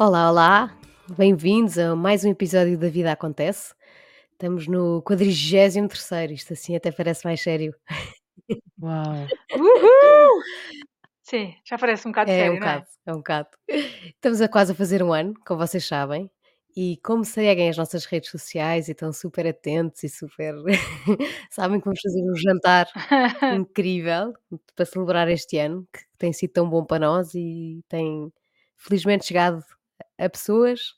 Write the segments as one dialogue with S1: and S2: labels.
S1: Olá, olá, bem-vindos a mais um episódio da Vida Acontece. Estamos no 43, isto assim até parece mais sério.
S2: Uau!
S3: Uhul! Sim, já parece um bocado
S1: É um
S3: sério, não é?
S1: bocado, é um bocado. Estamos a quase a fazer um ano, como vocês sabem, e como seguem as nossas redes sociais e estão super atentos e super. sabem que vamos fazer um jantar incrível para celebrar este ano, que tem sido tão bom para nós e tem felizmente chegado a pessoas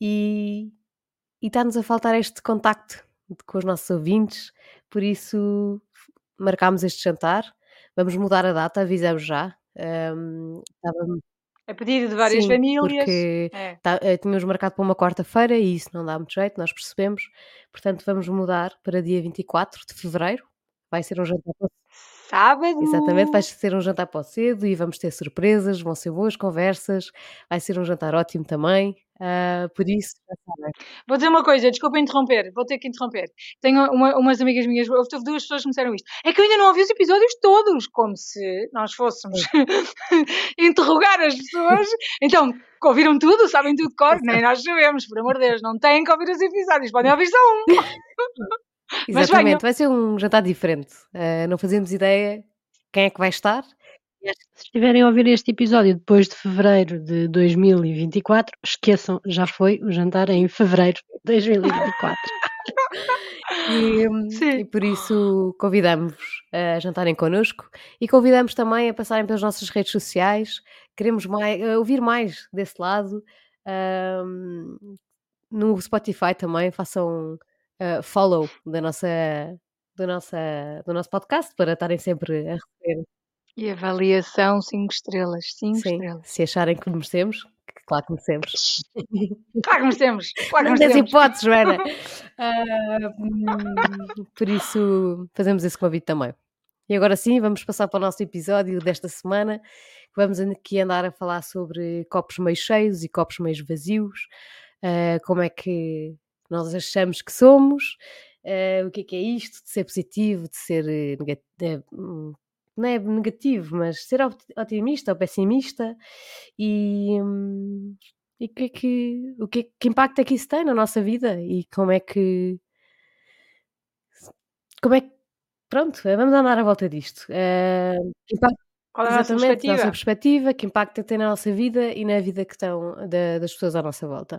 S1: e, e está-nos a faltar este contacto com os nossos ouvintes, por isso marcámos este jantar. Vamos mudar a data, avisamos já. Ahm, estava-
S3: É pedido de várias
S1: Sim,
S3: famílias.
S1: porque
S3: É.
S1: tá- eh, tínhamos marcado para uma quarta-feira e isso não dá muito jeito, nós percebemos. Portanto, vamos mudar para dia 24 de fevereiro. Vai ser um jantar
S3: Sábado.
S1: Exatamente, vai ser um jantar para o cedo e vamos ter surpresas, vão ser boas conversas, vai ser um jantar ótimo também. ah, por isso.
S3: Vou dizer uma coisa, desculpa interromper, vou ter que interromper. Tenho uma- umas amigas minhas, houve duas pessoas que me disseram isto. É que eu ainda não ouvi os episódios todos, como se nós fôssemos interrogar as pessoas. Então, ouviram tudo, sabem tudo de cor? Nem nós sabemos, por amor de Deus, não têm que ouvir os episódios, podem ouvir só um.
S1: Exatamente, vai ser um jantar diferente. Ah, não fazemos ideia quem é que vai estar.
S2: Se estiverem a ouvir este episódio depois de fevereiro de 2024, esqueçam, já foi o jantar em fevereiro de 2024.
S1: E, hum, e por isso convidamos-vos a jantarem connosco e convidamos também a passarem pelas nossas redes sociais. Queremos mais, a ouvir mais desse lado. Ahm, no Spotify também façam ah, follow da nossa, do, nossa, do nosso podcast para estarem sempre a receber.
S3: E avaliação 5 estrelas, 5
S1: Sim,
S3: estrelas.
S1: se acharem que merecemos, que claro que merecemos.
S3: Claro que merecemos, claro que
S1: Não tens
S3: merecemos.
S1: hipóteses, Joana. Hum, por isso, fazemos esse convite também. E agora sim, vamos passar para o nosso episódio desta semana. que Vamos aqui andar a falar sobre copos meio cheios e copos meio vazios. ah, como é que nós achamos que somos. ah, o que é que é isto de ser positivo, de ser negativo. Não é negativo, mas ser otimista ou pessimista e, hum, e que, é que, o que, que impacto é que isso tem na nossa vida e como é que como é que pronto, eh, vamos andar à volta disto. Eh, que impacto,
S3: Qual é a nossa
S1: exatamente, a nossa
S3: perspectiva?
S1: perspectiva, que impacto é tem na nossa vida e na vida que estão da- das pessoas à nossa volta.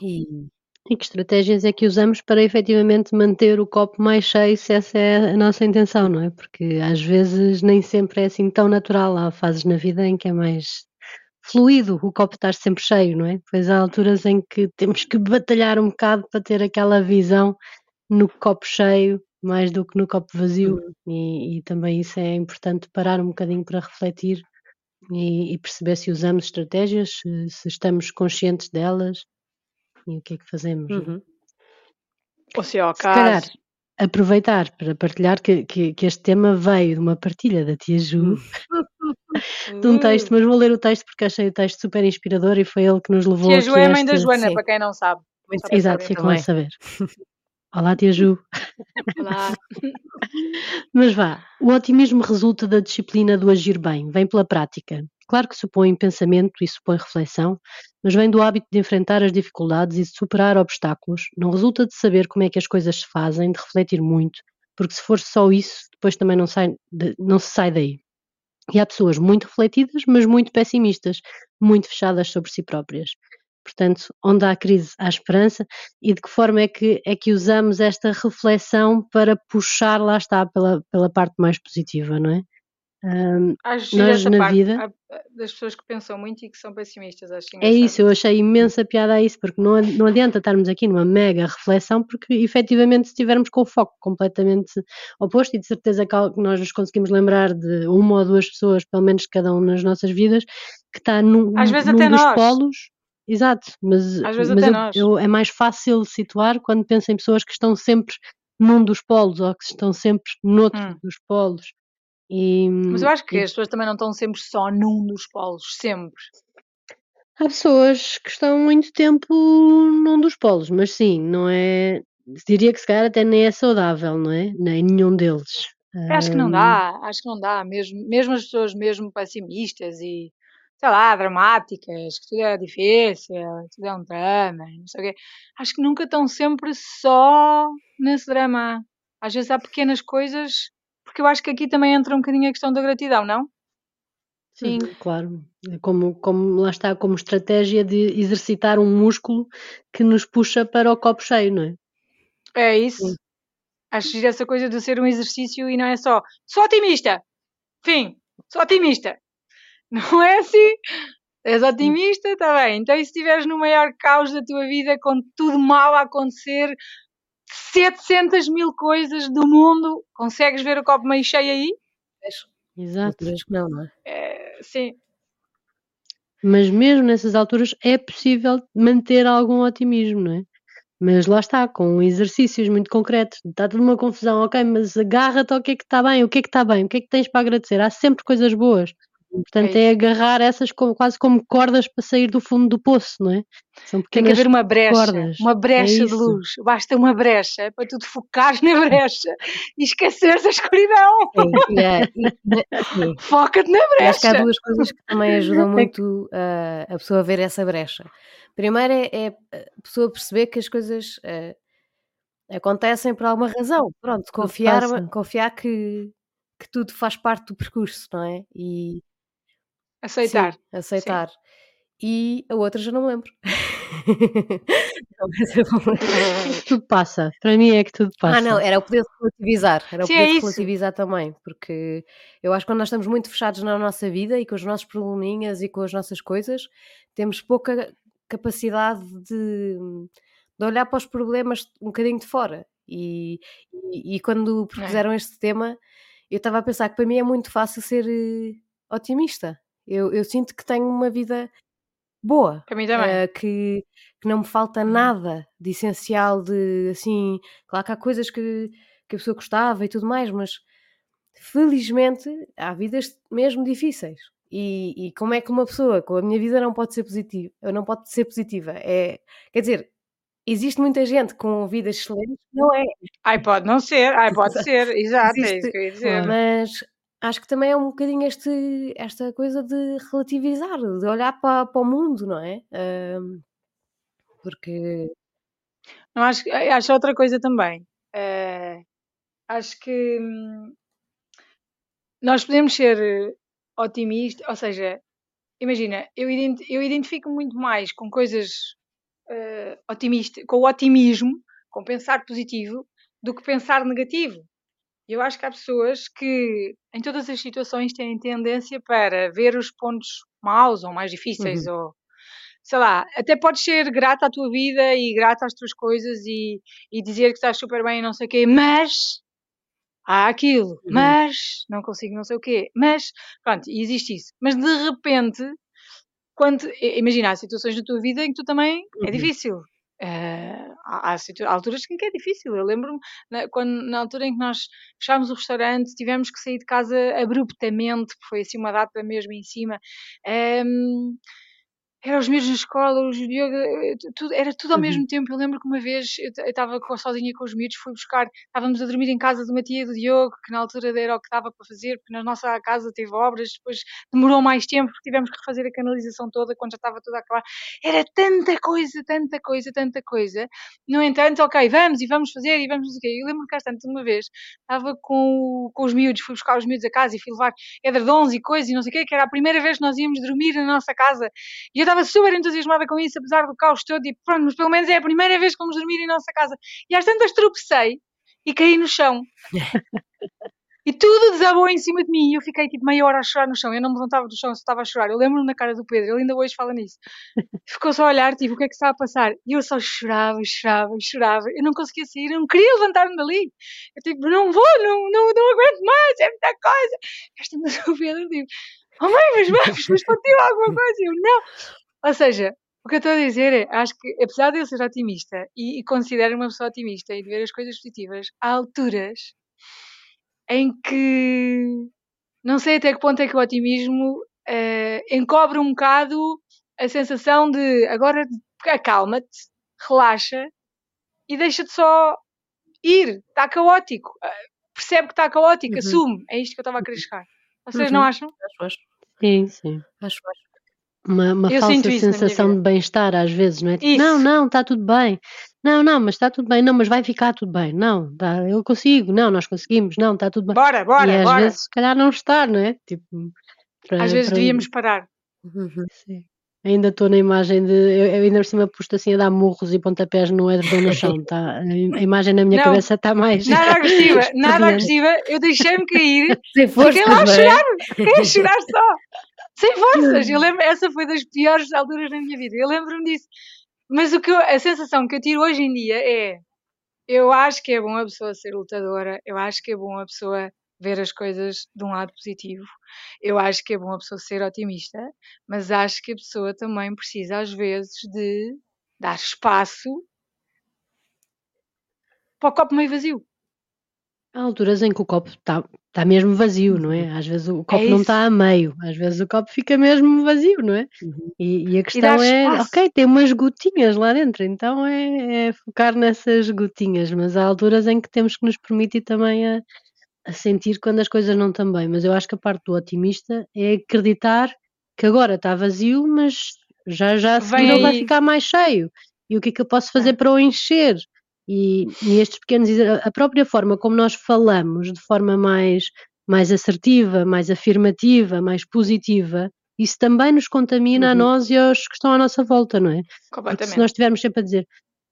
S1: E
S2: E que estratégias é que usamos para efetivamente manter o copo mais cheio, se essa é a nossa intenção, não é? Porque às vezes nem sempre é assim tão natural. Há fases na vida em que é mais fluido o copo estar sempre cheio, não é? Pois há alturas em que temos que batalhar um bocado para ter aquela visão no copo cheio mais do que no copo vazio. E, e também isso é importante parar um bocadinho para refletir e, e perceber se usamos estratégias, se, se estamos conscientes delas e o que é que fazemos. não é?
S1: uhum,
S3: Ou se ao
S2: Se calhar
S3: caso.
S2: aproveitar para partilhar que, que, que este tema veio de uma partilha da tia Ju, de um texto, mas vou ler o texto porque achei o texto super inspirador e foi ele que nos levou
S3: Tia
S2: aqui
S3: Ju é a
S2: a
S3: mãe da
S2: este...
S3: Joana,
S1: sim.
S3: para quem não sabe. Só para
S2: Exato, ficam a
S1: também.
S2: saber. Olá, tia Ju.
S3: Olá.
S2: Mas vá, o otimismo resulta da disciplina do agir bem, vem pela prática. Claro que supõe pensamento e supõe reflexão, mas vem do hábito de enfrentar as dificuldades e de superar obstáculos. Não resulta de saber como é que as coisas se fazem, de refletir muito, porque se for só isso, depois também não, sai de- não se sai daí. E há pessoas muito refletidas, mas muito pessimistas, muito fechadas sobre si próprias. Portanto, onde há crise, há esperança, e de que forma é que, é que usamos esta reflexão para puxar, lá está, pela, pela parte mais positiva, não é?
S3: Acho gira
S2: nós na
S3: parte
S2: vida,
S3: das pessoas que pensam muito e que são pessimistas. Acho
S2: é
S3: engraçado.
S2: isso, eu achei imensa piada a isso, porque não, não adianta estarmos aqui numa mega reflexão, porque efetivamente se estivermos com o foco completamente oposto, e de certeza que que nós nos conseguimos lembrar de uma ou duas pessoas, pelo menos cada um nas nossas vidas, que está num,
S3: Às vezes
S2: num
S3: até
S2: dos
S3: nós.
S2: polos. Exato, mas,
S3: Às vezes
S2: mas
S3: até
S2: eu,
S3: nós.
S2: eu- é mais fácil situar quando penso em pessoas que estão sempre num dos polos ou que estão sempre noutro
S3: Hum.
S2: dos polos. E,
S3: Mas eu acho que
S2: e
S3: as pessoas também não estão sempre só num dos polos, sempre.
S2: Há pessoas que estão muito tempo num dos polos, mas sim, não é. Diria que se calhar até nem é saudável, não é? Nem nenhum deles.
S3: Acho que não dá, acho que não dá, mesmo, mesmo as pessoas mesmo pessimistas e sei lá, dramáticas, que tudo é difícil, tudo é um drama, não sei o quê. Acho que nunca estão sempre só nesse drama. Às vezes há pequenas coisas, porque eu acho que aqui também entra um bocadinho a questão da gratidão, não?
S2: Sim, claro. É como, como lá está, como estratégia de exercitar um músculo que nos puxa para o copo cheio, não é?
S3: É isso.
S2: Sim.
S3: Acho que essa coisa de ser um exercício e não é só sou otimista. Fim, sou otimista. Não é assim? És otimista, está bem. Então, e se estiveres no maior caos da tua vida, com tudo mal a acontecer, 700 mil coisas do mundo, consegues ver o copo meio cheio aí?
S2: Exato.
S1: Que não, não é?
S3: É, sim.
S2: Mas mesmo nessas alturas é possível manter algum otimismo, não é? Mas lá está, com exercícios muito concretos. Está tudo uma confusão, ok, mas agarra-te ao que é que está bem, o que é que está bem, o que é que tens para agradecer. Há sempre coisas boas. Portanto,
S3: É
S2: é, agarrar essas como- quase como cordas para sair do fundo do poço, não é? São
S3: Tem que haver uma brecha,
S2: cordas.
S3: uma brecha de
S2: isso.
S3: luz. Basta uma brecha para tu te focares na brecha e esqueceres a escuridão.
S1: E- sim.
S3: Foca-te na
S1: Eu Acho que há
S3: brecha.
S1: duas coisas que também ajudam muito a, a pessoa a ver essa brecha. Primeiro é, é a pessoa perceber que as coisas eh, acontecem por alguma razão. Pronto, confiar, confiar que, que tudo faz parte do percurso, não é? E
S3: Aceitar.
S1: sim, aceitar. E a outra já não me lembro.
S2: Tudo passa. Para mim é que tudo passa.
S1: Ah, não, era o poder de relativizar. Era o
S3: Sim,
S1: poder
S3: é
S1: relativizar também, porque eu acho que quando nós estamos muito fechados na nossa vida e com os nossos probleminhas e com as nossas coisas, temos pouca capacidade de, de olhar para os problemas um bocadinho de fora. E, e, e quando propuseram este tema, eu estava a pensar que para mim é muito fácil ser eh, otimista. Eu, eu sinto que tenho uma vida boa.
S3: Para mim também.
S1: eh, que, que não me falta nada de essencial, de assim, claro que há coisas que, que a pessoa gostava e tudo mais, mas felizmente há vidas mesmo difíceis. E, e como é que uma pessoa com a minha vida não pode ser positiva? Não pode ser positiva? É, quer dizer, existe muita gente com vidas excelentes, não é?
S3: Ai, pode não ser. Ai, pode ser. Exato, é
S1: Existe-
S3: isso que eu ia dizer.
S1: Mas acho que também é um bocadinho este, esta coisa de relativizar, de olhar para, para o mundo, não é? Porque
S3: Não, acho, que- acho outra coisa também. Eh, acho que hum, nós podemos ser eh, otimistas, ou seja, imagina, eu, ident- eu identifico muito mais com coisas eh, otimistas, com o otimismo, com pensar positivo, do que pensar negativo. Eu acho que há pessoas que, em todas as situações, têm tendência para ver os pontos maus ou mais difíceis, ou sei lá, até podes ser grata à tua vida e grata às tuas coisas e, e dizer que estás super bem e não sei o quê, mas há aquilo,
S1: Uhum.
S3: mas não consigo não sei o quê, mas pronto, existe isso. Mas de repente, quando imagina, há situações na tua vida em que tu também é
S1: Uhum.
S3: difícil. Eh, há, há alturas em que é difícil. Eu lembro-me na, quando, na altura em que nós fechámos o restaurante, tivemos que sair de casa abruptamente, foi assim uma data mesmo em cima. Ehm, era os miúdos na escola, os Diogo, eh, tu- tudo, era tudo ao
S2: Uhum.
S3: mesmo tempo. Eu lembro que uma vez eu estava sozinha com os miúdos, fui buscar, estávamos a dormir em casa de uma tia do Diogo, que na altura era o que dava para fazer, porque na nossa casa teve obras, depois demorou mais tempo, porque tivemos que refazer a canalização toda quando já estava tudo a acabar. Era tanta coisa, tanta coisa, tanta coisa. No entanto, ok, vamos e vamos fazer e vamos quê. Eu lembro-me tantas, uma vez, estava com, com os miúdos, fui buscar os miúdos a casa e fui levar edredons e coisas e não sei o quê, que era a primeira vez que nós íamos dormir na nossa casa. E eu estava super entusiasmada com isso, apesar do caos todo, e pronto, mas pelo menos é a primeira vez que vamos dormir em nossa casa. E às tantas tropecei e caí no chão. E tudo desabou em cima de mim e eu fiquei tipo meia hora a chorar no chão. Eu não me levantava do chão, só estava a chorar. Eu lembro-me na cara do Pedro, ele ainda hoje fala nisso. Ficou só a olhar, tipo, o que é que está a passar? E eu só chorava, chorava, chorava. Eu não conseguia sair, eu não queria levantar-me dali. Eu tipo, não vou, não, não, não aguento mais, é muita coisa. Esta mas o Pedro tipo, oh mãe, mas vamos, mas contigo alguma coisa. Eu não. Ou seja, o que eu estou a dizer é, acho que apesar de eu ser otimista e, e considero uma pessoa otimista e de ver as coisas positivas, há alturas em que não sei até que ponto é que o otimismo eh, encobre um bocado a sensação de agora acalma-te, relaxa e deixa-te só ir, está caótico. Ah, Percebe que está caótico,
S1: Uhum.
S3: assume. É isto que eu estava a querer chegar. Vocês não
S1: Uhum.
S3: acham?
S1: acho, acho,
S2: Sim, sim.
S1: acho, acho.
S2: Uma, uma falsa sensação de bem-estar às vezes, não é? Tipo, não, não, está tudo bem. Não, não, mas está tudo bem. Não, mas vai ficar tudo bem. Não, tá, eu consigo. Não, nós conseguimos. Não, está tudo bem.
S3: Bora,
S2: E
S3: bora,
S2: às
S3: bora.
S2: vezes, se calhar, não está, não é? Tipo, para,
S3: Às vezes
S2: para-
S3: devíamos parar.
S1: Uhum.
S2: Sim. Ainda estou na imagem de. Eu, eu ainda por cima posto assim a dar murros e pontapés no edredom no chão. Tá? A im- a imagem na minha
S3: Não,
S2: cabeça está mais.
S3: Nada agressiva, nada agressiva. Eu deixei-me cair,
S1: Sem força,
S3: fiquei lá a
S1: é?
S3: chorar, fiquei a chorar só. Sem forças. Eu lembro, essa foi das piores alturas da minha vida. Eu lembro-me disso. Mas o que eu- a sensação que eu tiro hoje em dia é. Eu acho que é bom a pessoa ser lutadora, eu acho que é bom a pessoa ver as coisas de um lado positivo, eu acho que é bom a pessoa ser otimista, mas acho que a pessoa também precisa, às vezes, de dar espaço para o copo meio vazio.
S2: Há alturas em que o copo está tá mesmo vazio, não é? Às vezes o copo não
S3: Uhum. isso.
S2: está a meio, às vezes o copo fica mesmo vazio, não é?
S1: Uhum.
S2: E, e a questão é,
S3: espaço.
S2: ok, tem umas gotinhas lá dentro, então é, é focar nessas gotinhas, mas há alturas em que temos que nos permitir também a, a sentir quando as coisas não estão bem. Mas eu acho que a parte do otimista é acreditar que agora está vazio, mas já já a seguir ele vai ficar mais cheio. E o que é que eu posso fazer
S3: É.
S2: para o encher? E, e estes pequenos, a própria forma como nós falamos, de forma mais, mais assertiva, mais afirmativa, mais positiva, isso também nos contamina a
S1: Uhum.
S2: nós e aos que estão à nossa volta, não é? Porque se
S3: Completamente.
S2: nós estivermos sempre a dizer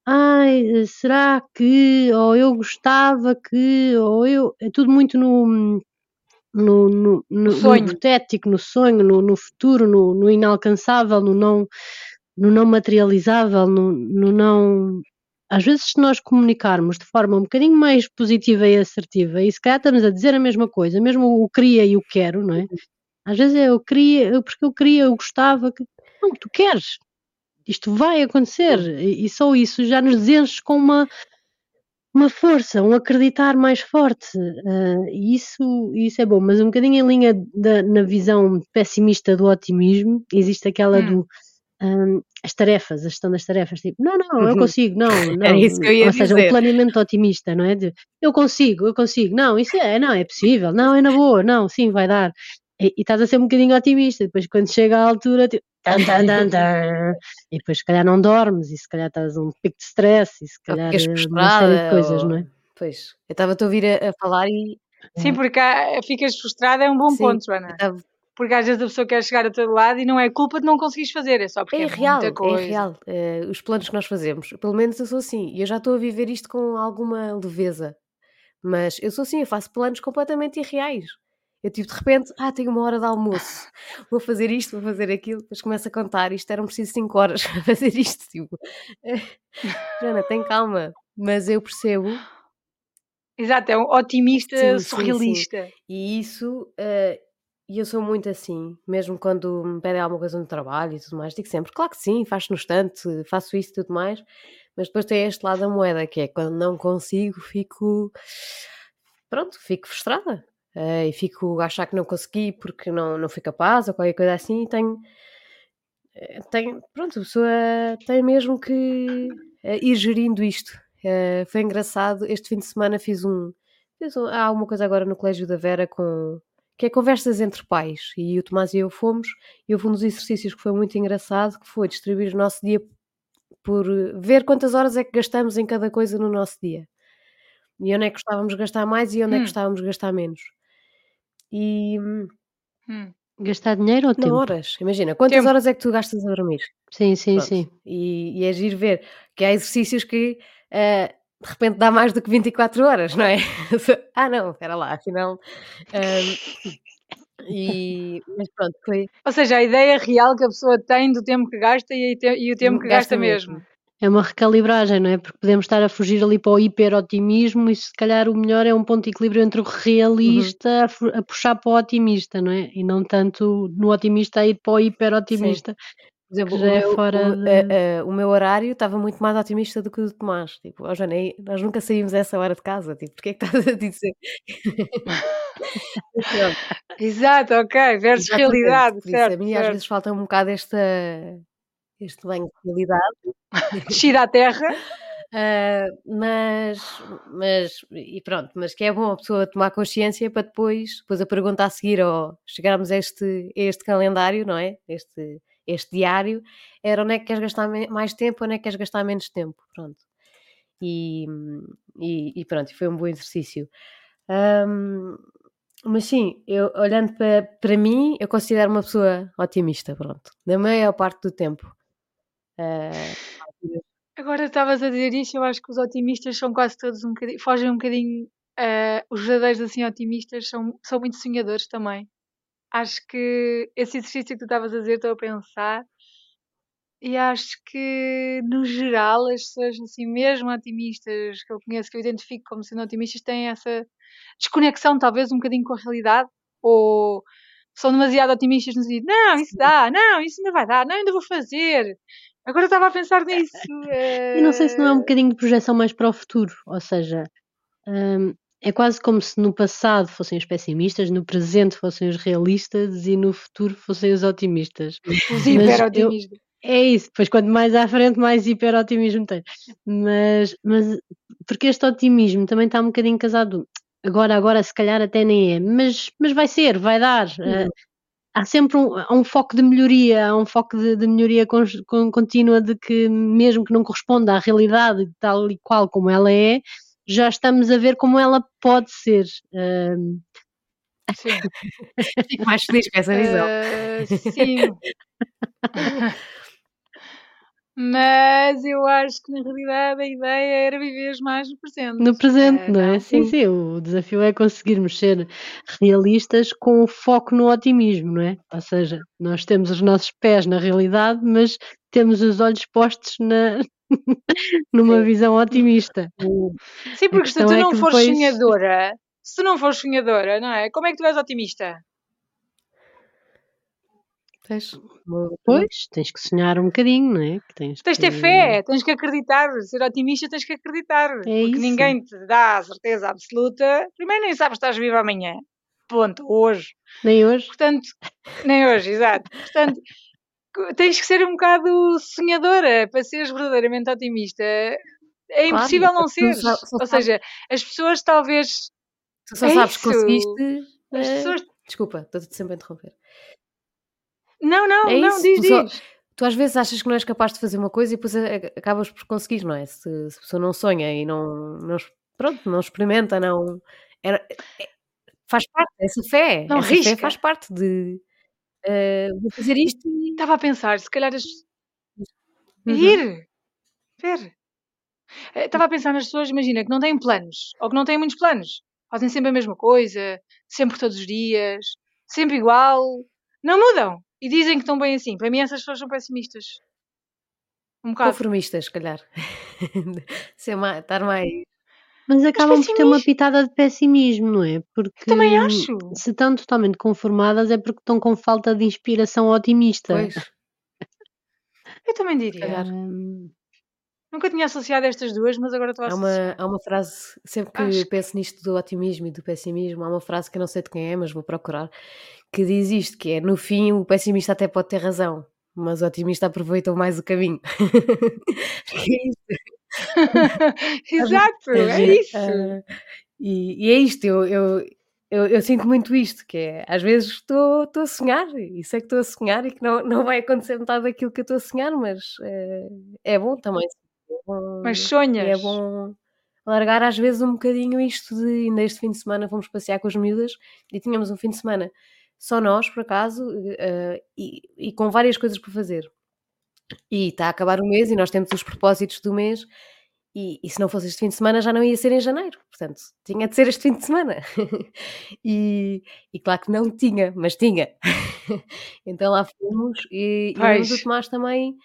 S2: ai, será que, ou eu gostava que, ou eu, é tudo muito no, no, no, no, no hipotético, no sonho, no, no futuro, no, no inalcançável, no não, no não materializável, no, no não. Às vezes, se nós comunicarmos de forma um bocadinho mais positiva e assertiva, e se calhar estamos a dizer a mesma coisa, mesmo o queria e o quero, não é? Às vezes é eu queria, porque eu queria, eu gostava, que... não, tu queres, isto vai acontecer, e, só isso já nos enche com uma, uma força, um acreditar mais forte, e isso, isso é bom, mas um bocadinho em linha da, na visão pessimista do otimismo, existe aquela
S3: Hum.
S2: do as tarefas, a gestão das tarefas, tipo, não, não, eu
S1: Uhum.
S2: consigo, não, não,
S1: Era isso que eu ia
S2: ou seja,
S1: dizer.
S2: o planeamento otimista, não é? De, eu consigo, eu consigo, não, isso é, não, é possível, não, é na boa, não, sim, vai dar. E, e estás a ser um bocadinho otimista, depois quando chega à altura, tipo, tan, tan, tan, tan, e depois se calhar não dormes, e se calhar estás um pico de stress, e se calhar eh, uma série de coisas,
S1: ou...
S2: não é?
S1: Pois, eu estava-te a ouvir a, a falar e...
S3: Sim, porque há- ficas frustrada é um bom
S1: Sim,
S3: ponto,
S1: estava...
S3: Porque às vezes a pessoa quer chegar a todo lado e não é culpa de não conseguires fazer, é só porque
S1: É
S3: é,
S1: real,
S3: muita
S1: é
S3: coisa.
S1: real. eh, os planos que nós fazemos. Pelo menos eu sou assim. E eu já estou a viver isto com alguma leveza. Mas eu sou assim, eu faço planos completamente irreais. Eu tipo, de repente, ah, tenho uma hora de almoço. Vou fazer isto, vou fazer aquilo. Depois começo a contar. Isto eram preciso 5 horas para fazer isto. Tipo, Jana, tem calma. Mas eu percebo
S3: Exato, é um otimista
S1: Sim, sim, sim.
S3: surrealista.
S1: E isso, eh, e eu sou muito assim, mesmo quando me pedem alguma coisa no trabalho e tudo mais, digo sempre, claro que sim, faço no instante, faço isso e tudo mais, mas depois tem este lado da moeda, que é quando não consigo, fico, pronto, fico frustrada. eh, e fico a achar que não consegui porque não, não fui capaz ou qualquer coisa assim, e tenho, eh, tenho, pronto, a pessoa tem mesmo que eh, ir gerindo isto. Eh, foi engraçado, este fim de semana fiz um, fiz um- há uma coisa agora no Colégio da Vera com que é conversas entre pais e o Tomás e eu fomos e houve um dos exercícios que foi muito engraçado que foi distribuir o nosso dia por ver quantas horas é que gastamos em cada coisa no nosso dia e onde é que gostávamos de gastar mais e onde é que
S3: Hum.
S1: gostávamos de gastar menos e hum,
S3: Hum.
S2: Gastar dinheiro ou
S1: não
S2: tempo?
S1: horas, imagina, quantas
S3: Tempo.
S1: horas é que tu gastas a dormir?
S2: Sim, sim,
S1: Pronto.
S2: sim.
S1: E, e é giro ver que há exercícios que eh, de repente dá mais do que 24 horas, não é? ah, não, espera lá, afinal. ahm, e, mas pronto, foi.
S3: Ou seja, a ideia real que a pessoa tem do tempo que gasta e, e o tempo que gasta, mesmo.
S2: É uma recalibragem, não é? Porque podemos estar a fugir ali para o hiperotimismo e se calhar o melhor é um ponto de equilíbrio entre o realista a, fu- a puxar para o otimista, não é? E não tanto no otimista a ir para o hiperotimista.
S1: Por exemplo,
S2: já é fora
S1: o,
S2: de-
S1: eh, eh, o meu horário estava muito mais otimista do que o do Tomás. Tipo, oh, Joana, e nós nunca saímos a essa hora de casa. Tipo, porquê é que estás a dizer?
S3: Exato, ok. Versus
S1: exatamente.
S3: realidade,
S1: isso,
S3: certo.
S1: a mim às
S3: certo.
S1: vezes falta um bocado esta, este banho de realidade.
S3: Descida à terra.
S1: Ah, mas, mas, e pronto, mas que é bom a pessoa tomar consciência para depois, depois a pergunta a seguir, ou chegarmos a este, a este calendário, não é? Este, este diário era onde é que queres gastar mais tempo, onde é que queres gastar menos tempo, pronto. E, e, e pronto, foi um bom exercício. Um, mas sim, eu olhando para, para mim, eu considero uma pessoa otimista, pronto, na maior parte do tempo. Uh,
S3: Agora estavas a dizer isso, eu acho que os otimistas são quase todos um bocadinho, fogem um bocadinho, uh, os verdadeiros assim otimistas são, são muito sonhadores também. Acho que esse exercício que tu estavas a dizer, estou a pensar, e acho que no geral as pessoas assim mesmo otimistas que eu conheço, que eu identifico como sendo otimistas, têm essa desconexão talvez um bocadinho com a realidade, ou são demasiado otimistas no sentido, não, isso dá, não, isso ainda vai dar, não, ainda vou fazer. Agora estava a pensar nisso.
S2: E não sei se não é um bocadinho de projeção mais para o futuro, ou seja, hum, é quase como se no passado fossem os pessimistas, no presente fossem os realistas e no futuro fossem os otimistas.
S3: Os hiper-otimistas.
S2: É isso, depois quanto mais à frente, mais hiper-otimismo tem. Mas, mas porque este otimismo também está um bocadinho casado. Agora, agora, se calhar até nem é, mas, mas vai ser, vai dar. Uhum. Uh, há sempre um, há um foco de melhoria, há um foco de, de melhoria con, con, contínua de que, mesmo que não corresponda à realidade tal e qual como ela é, já estamos a ver como ela pode ser. Uh...
S1: Sim. Fico mais feliz com essa visão.
S3: Uh, sim. Mas eu acho que na realidade a ideia era viver mais no presente.
S2: No presente, é, não é? Não. Sim, sim. O desafio é conseguirmos ser realistas com o foco no otimismo, não é? Ou seja, nós temos os nossos pés na realidade, mas temos os olhos postos na, numa sim. visão otimista.
S3: Sim, porque se tu é não fores depois... sonhadora, se tu não fores sonhadora, não é? Como é que tu és otimista?
S2: Tens, pois, tens que sonhar um bocadinho, não é?
S3: Que tens, tens de ter fé, tens que acreditar, ser otimista tens que acreditar, é porque isso. ninguém te dá a certeza absoluta. Primeiro nem sabes se estás vivo amanhã, ponto, hoje.
S2: Nem hoje.
S3: Portanto, nem hoje, exato. Portanto, tens que ser um bocado sonhadora para seres verdadeiramente otimista. É impossível claro, não ser. Só, só Ou seja, as pessoas talvez.
S1: Tu só é sabes que conseguiste. As eh, pessoas... Desculpa, estou-te sempre a interromper.
S3: Não, não, é não, diz, tu, só, diz.
S1: tu às vezes achas que não és capaz de fazer uma coisa e depois acabas por conseguir, não é? Se, se a pessoa não sonha e não, não pronto, não experimenta, não. Era, é, faz parte, essa fé, não essa risca. fé faz parte de uh, vou fazer isto
S3: e. Estava a pensar, se calhar as... uhum. ir, ver. Eh, estava a pensar nas pessoas, imagina, que não têm planos, ou que não têm muitos planos. Fazem sempre a mesma coisa, sempre todos os dias, sempre igual, não mudam. E dizem que estão bem assim. Para mim, essas pessoas são pessimistas.
S1: Um bocado. Conformistas, se calhar. Ser mais, estar mais.
S2: Mas acabam por ter uma pitada de pessimismo, não é? Porque
S3: Eu também acho.
S2: Se estão totalmente conformadas é porque estão com falta de inspiração otimista. Pois.
S3: Eu também diria. Hum... Nunca tinha associado estas duas, mas agora estou a
S1: associar. Há uma, há uma frase, sempre que acho penso nisto do otimismo e do pessimismo, há uma frase que eu não sei de quem é, mas vou procurar, que diz isto, que é, no fim o pessimista até pode ter razão, mas o otimista aproveitou mais o caminho.
S3: é isso. Exato, é isso. Uh,
S1: e, e, é isto, eu, eu, eu, eu, sinto muito isto, que é, às vezes estou, estou a sonhar, e sei que estou a sonhar e que não, não vai acontecer metade daquilo que eu estou a sonhar, mas é, é bom também. É
S3: bom, mas sonhas.
S1: É bom largar às vezes um bocadinho isto de, ainda este fim de semana fomos passear com as miúdas e tínhamos um fim de semana só nós, por acaso, uh, e, e, com várias coisas para fazer. E está a acabar o mês e nós temos os propósitos do mês. E, e, se não fosse este fim de semana já não ia ser em janeiro, portanto tinha de ser este fim de semana. e, e, claro que não tinha, mas tinha. então lá fomos e, e o Tomás também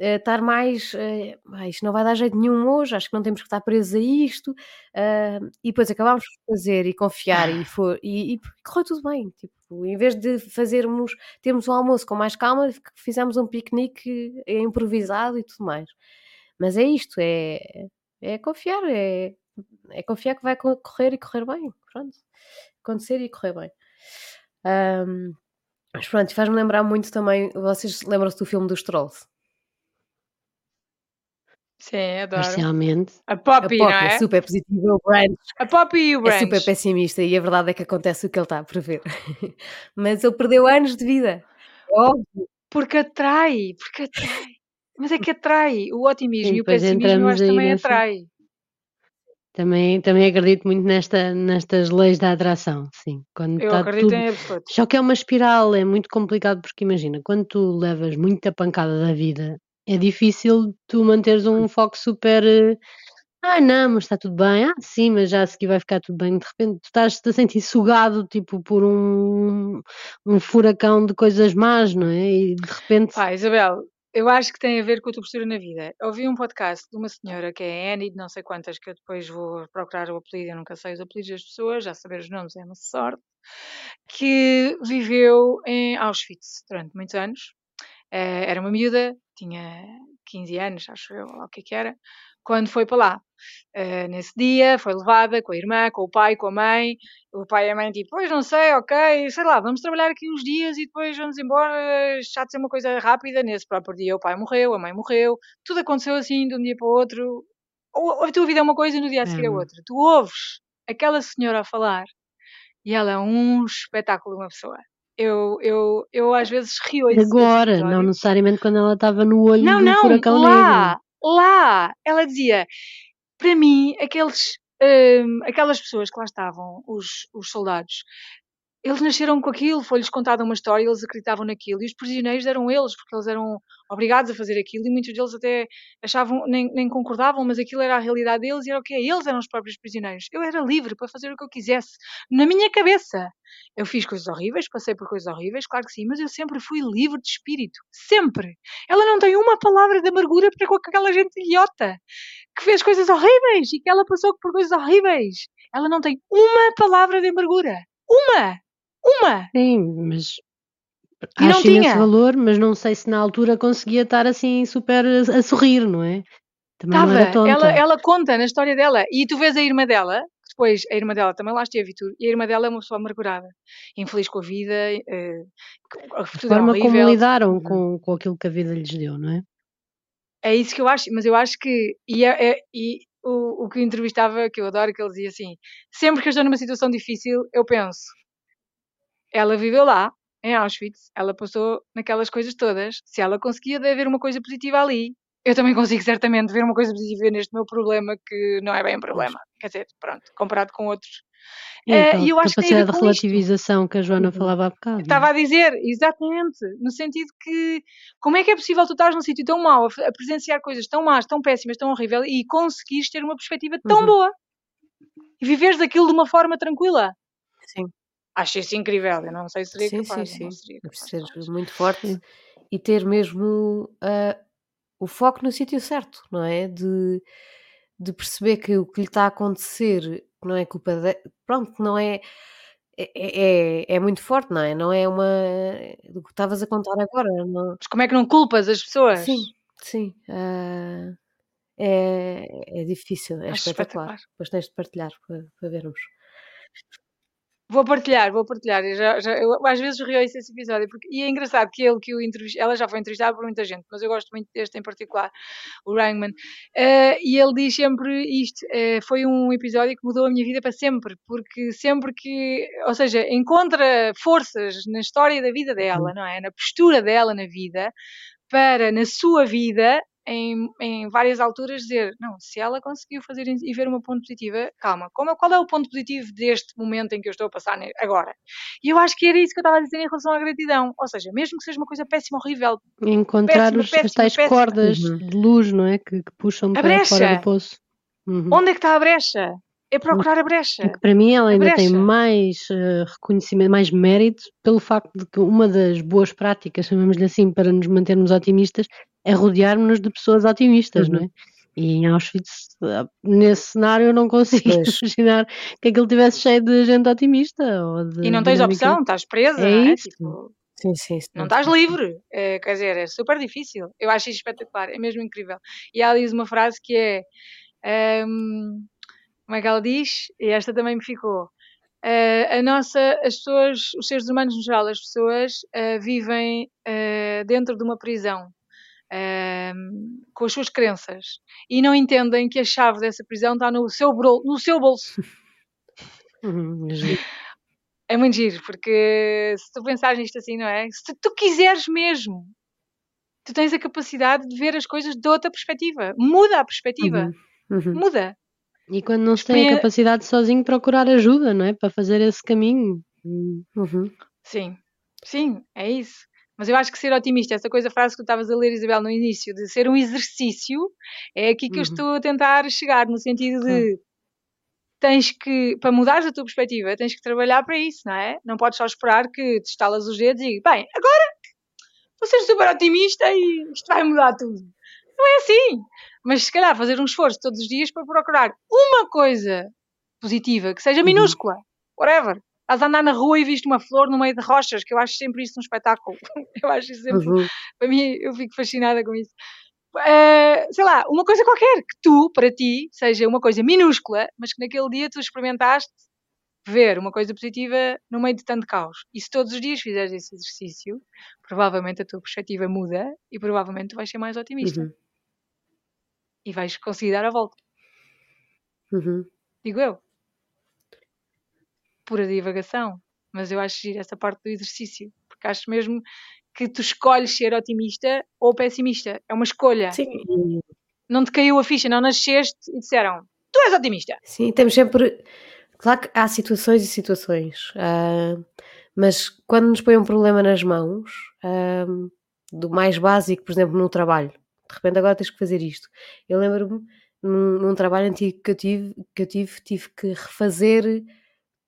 S1: uh, estar mais, uh, ah, isto não vai dar jeito nenhum hoje, acho que não temos que estar presos a isto, uh, e depois acabámos por fazer e confiar e, for, e, e correu tudo bem, tipo, em vez de fazermos, termos um almoço com mais calma, fizemos um piquenique improvisado e tudo mais. Mas é isto, é, é confiar, é, é confiar que vai correr e correr bem, pronto, acontecer e correr bem. Um, mas pronto, faz-me lembrar muito também, vocês lembram-se do filme dos Trolls?
S3: Sim, adoro.
S2: Parcialmente.
S3: A Poppy,
S1: a
S3: Poppy é?
S1: é super positiva, o Branch
S3: A Poppy e o Branch.
S1: é super pessimista e a verdade é que acontece o que ele está a prever. Mas ele perdeu anos de vida. É óbvio.
S3: Porque atrai, porque atrai. Mas é que atrai. O otimismo
S2: Sim,
S3: e o pessimismo acho também
S2: nessa.
S3: atrai.
S2: Também, também acredito muito nesta, nestas leis da atração, sim. Quando
S3: Eu
S2: está
S3: acredito
S2: tudo.
S3: em absoluto.
S2: Só que é uma espiral, é muito complicado porque imagina, quando tu levas muita pancada da vida, é difícil tu manteres um foco super. eh, Ah, não, mas está tudo bem. Ah, sim, mas já a seguir vai ficar tudo bem. De repente tu estás-te a sentir sugado, tipo, por um, um furacão de coisas más, não é? E de repente.
S3: Pá, Isabel, eu acho que tem a ver com a tua postura na vida. Ouvi um podcast de uma senhora que é Annie de não sei quantas, que eu depois vou procurar o apelido, eu nunca sei os apelidos das pessoas, já saber os nomes é uma sorte, que viveu em Auschwitz durante muitos anos. Eh, era uma miúda, tinha 15 anos, acho eu, ou o que é que era, quando foi para lá. Eh, nesse dia foi levada com a irmã, com o pai, com a mãe. O pai e a mãe, tipo, pois não sei, ok, sei lá, vamos trabalhar aqui uns dias e depois vamos embora. Já de ser uma coisa rápida. Nesse próprio dia o pai morreu, a mãe morreu. Tudo aconteceu assim de um dia para o outro. Ou- A tua vida é uma coisa e no dia a seguir é
S2: É.
S3: outra. Tu ouves aquela senhora a falar e ela é um espetáculo de uma pessoa. Eu, eu, eu às vezes esse
S2: Agora, não necessariamente quando ela estava no olho
S3: Não,
S2: do
S3: não,
S2: furacão
S3: lá,
S2: negro.
S3: lá, ela dizia, para mim, aqueles, hum, aquelas pessoas que lá estavam, os, os soldados, eles nasceram com aquilo, foi-lhes contada uma história, eles acreditavam naquilo, e os prisioneiros eram eles, porque eles eram obrigados a fazer aquilo, e muitos deles até achavam, nem, nem concordavam, mas aquilo era a realidade deles, e era o quê? Eles eram os próprios prisioneiros. Eu era livre para fazer o que eu quisesse, na minha cabeça. Eu fiz coisas horríveis, passei por coisas horríveis, claro que sim, mas eu sempre fui livre de espírito. Sempre. Ela não tem uma palavra de amargura para com aquela gente idiota que fez coisas horríveis e que ela passou por coisas horríveis. Ela não tem uma palavra de amargura. Uma! Uma!
S2: Sim, mas
S3: E não
S2: imenso
S3: tinha.
S2: valor, mas não sei se na altura conseguia estar assim super a, a sorrir, não é? Também não era tonta.
S3: ela, ela conta na história dela. E tu vês a irmã dela, que depois a irmã dela também lá esteve e tudo. E a irmã dela é uma pessoa amargurada, infeliz com a vida, que- a
S2: forma como lidaram com, com aquilo que a vida lhes deu, não é?
S3: É isso que eu acho, mas eu acho que. E, é, é- e o, o que eu entrevistava, que eu adoro, que ele dizia assim: sempre que eu estou numa situação difícil, eu penso, ela viveu lá, em Auschwitz, ela passou naquelas coisas todas. Se ela conseguia haver uma coisa positiva ali, eu também consigo certamente ver uma coisa positiva neste meu problema, que não é bem um problema. Quer dizer, pronto, comparado com outros.
S2: E
S3: E eu acho que ver
S2: capacidade de
S3: com isto.
S2: relativização que a Joana
S1: Uhum.
S2: falava há bocado. não é?
S3: Estava a dizer, exatamente, no sentido que como é que é possível tu estás num sítio tão mau, a, presenciar coisas tão más, tão péssimas, tão horríveis e conseguires ter uma perspectiva tão
S1: Uhum.
S3: boa e viveres daquilo de uma forma tranquila?
S1: Sim,
S3: Acho isso incrível. Eu não sei se seria
S1: sim, sim,
S3: capaz,
S1: sim. Deve
S3: capaz.
S1: ser muito forte
S2: Sim.
S1: e ter mesmo ah, o foco no sítio certo, não é? De, de perceber que o que lhe está a acontecer não é culpa de... Pronto, não é... É, é, é muito forte, não é? Não é uma... Do que estavas a contar agora, não...
S3: Mas como é que não culpas as pessoas?
S1: Sim, sim. ah, é, é difícil, é espetacular.
S3: espetacular.
S1: Depois tens de partilhar para, para vermos.
S3: Vou partilhar, vou partilhar. Eu, já, já- eu às vezes rio esse episódio. Porque, e é engraçado que ele que o entrevistou, ela já foi entrevistada por muita gente, mas eu gosto muito deste em particular, o Rangman. Eh, e ele diz sempre isto: eh, foi um episódio que mudou a minha vida para sempre, porque sempre que, ou seja, encontra forças na história da vida dela, não é? Na postura dela na vida, para na sua vida. Em, em várias alturas dizer, não, se ela conseguiu fazer isso e ver uma ponto positiva, calma, como, é- qual é o ponto positivo deste momento em que eu estou a passar agora? E eu acho que era isso que eu estava a dizer em relação à gratidão. Ou seja, mesmo que seja uma coisa péssima, horrível,
S2: Encontrar
S3: péssima,
S2: os, as
S3: péssima,
S2: tais
S3: péssima.
S2: cordas
S1: Uhum.
S2: de luz, não é? Que, que puxam para fora do poço. Uhum.
S3: Onde é que está a brecha? É procurar a
S2: E
S3: brecha.
S2: que para mim ela ainda tem mais eh, reconhecimento, mais mérito pelo facto de que uma das boas práticas, chamamos-lhe assim, para nos mantermos otimistas, é rodearmos-nos de pessoas otimistas, não
S1: Uhum.
S2: é? E em Auschwitz, ah, nesse cenário, eu não consigo
S1: Pois.
S2: imaginar que aquilo tivesse cheio de gente otimista ou de
S3: E não tens
S2: dinâmica.
S3: opção, estás presa,
S2: É
S3: não é?
S2: isso.
S3: Tipo,
S1: Sim, sim, sim.
S3: não estás livre. É, quer dizer, é super difícil. Eu acho isso espetacular, é mesmo incrível. E ela diz uma frase que é. hum, como é que ela diz? E esta também me ficou. Eh, a nossa, as pessoas, os seres humanos no geral, as pessoas eh, vivem eh, dentro de uma prisão ehm, com as suas crenças e não entendem que a chave dessa prisão está no seu, bro- no seu bolso.
S2: Uhum.
S3: É muito giro, porque se tu pensares nisto assim, não é? Se tu quiseres mesmo, tu tens a capacidade de ver as coisas de outra perspectiva. Muda a perspectiva.
S1: Uhum. Uhum.
S3: Muda.
S2: E quando não se tem a capacidade de sozinho procurar ajuda, não é? Para fazer esse caminho. Hum,
S1: Uhum.
S3: Sim, sim, é isso. Mas eu acho que ser otimista, essa coisa, a frase que tu estavas a ler, Isabel, no início, de ser um exercício, é aqui que eu
S2: Uhum.
S3: estou a tentar chegar, no sentido de tens que, para mudares a tua perspectiva, tens que trabalhar para isso, não é? Não podes só esperar que te estalas os dedos e, bem, agora vou ser super otimista e isto vai mudar tudo. Não é assim. Mas se calhar fazer um esforço todos os dias para procurar uma coisa positiva, que seja minúscula, whatever. Estás a andar na rua e viste uma flor no meio de rochas, que eu acho sempre isso um espetáculo. Eu acho isso sempre
S1: Uhum.
S3: para mim, eu fico fascinada com isso. Eh, sei lá, uma coisa qualquer que tu, para ti, seja uma coisa minúscula, mas que naquele dia tu experimentaste ver uma coisa positiva no meio de tanto caos. E se todos os dias fizeres esse exercício, provavelmente a tua perspectiva muda e provavelmente tu vais ser mais otimista
S1: Uhum.
S3: e vais conseguir dar a volta.
S1: Uhum.
S3: Digo eu. Pura divagação. Mas eu acho giro essa parte do exercício. Porque acho mesmo que tu escolhes ser otimista ou pessimista. É uma escolha.
S1: Sim,
S3: não te caiu a ficha, não nasceste e disseram tu és otimista.
S1: sim, temos sempre. Claro que há situações e situações, ah, mas quando nos põe um problema nas mãos, ah, do mais básico, por exemplo, no trabalho, de repente agora tens que fazer isto. Eu lembro-me num, num trabalho antigo que eu, tive, que eu tive, tive que refazer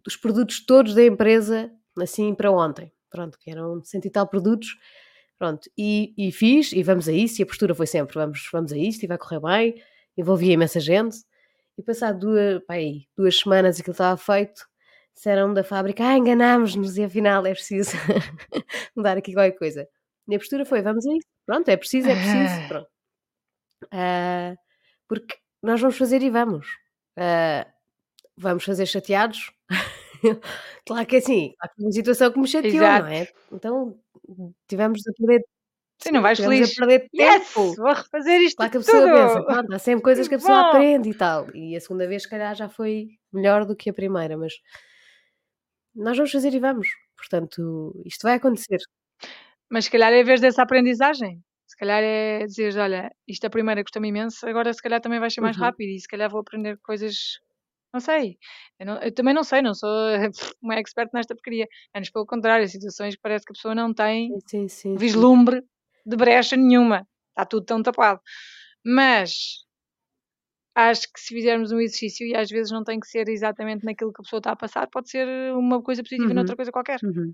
S1: os produtos todos da empresa assim para ontem. Pronto, que eram cento e tal produtos. Pronto, e, e fiz, e vamos a isso, e a postura foi sempre: vamos, vamos a isto, e vai correr bem. Envolvia imensa gente. E passado duas, pá, aí, duas semanas aquilo estava feito, disseram da fábrica: ah, enganámos-nos, e afinal é preciso mudar aqui qualquer coisa. E a postura foi: vamos a isso. Pronto, é preciso, é preciso. Pronto. Ah, porque nós vamos fazer e vamos. Ah, vamos fazer chateados. claro que é assim, há uma situação que me chateou,
S3: Exato.
S1: não é? Então tivemos a perder,
S3: Sim, não vais
S1: tivemos
S3: feliz.
S1: a perder
S3: Yes!
S1: tempo.
S3: Vou refazer isto
S1: Claro que a pessoa
S3: tudo.
S1: pensa, pronto, há sempre coisas que a pessoa
S3: Bom.
S1: aprende e tal. E a segunda vez, se calhar, já foi melhor do que a primeira, mas nós vamos fazer e vamos. Portanto, isto vai acontecer.
S3: Mas se calhar é em vez dessa aprendizagem. Se calhar é dizer, olha, isto a primeira gostou-me imenso, agora se calhar também vai ser mais
S1: Uhum.
S3: rápido e se calhar vou aprender coisas. Não sei. Eu, não- eu também não sei, não sou uma expert nesta porcaria. Antes, pelo contrário, situações que parece que a pessoa não tem
S1: Sim, sim, sim. sim.
S3: vislumbre de brecha nenhuma. Está tudo tão tapado. Mas acho que se fizermos um exercício, e às vezes não tem que ser exatamente naquilo que a pessoa está a passar, pode ser uma coisa positiva
S1: Uhum.
S3: noutra coisa qualquer.
S1: Uhum.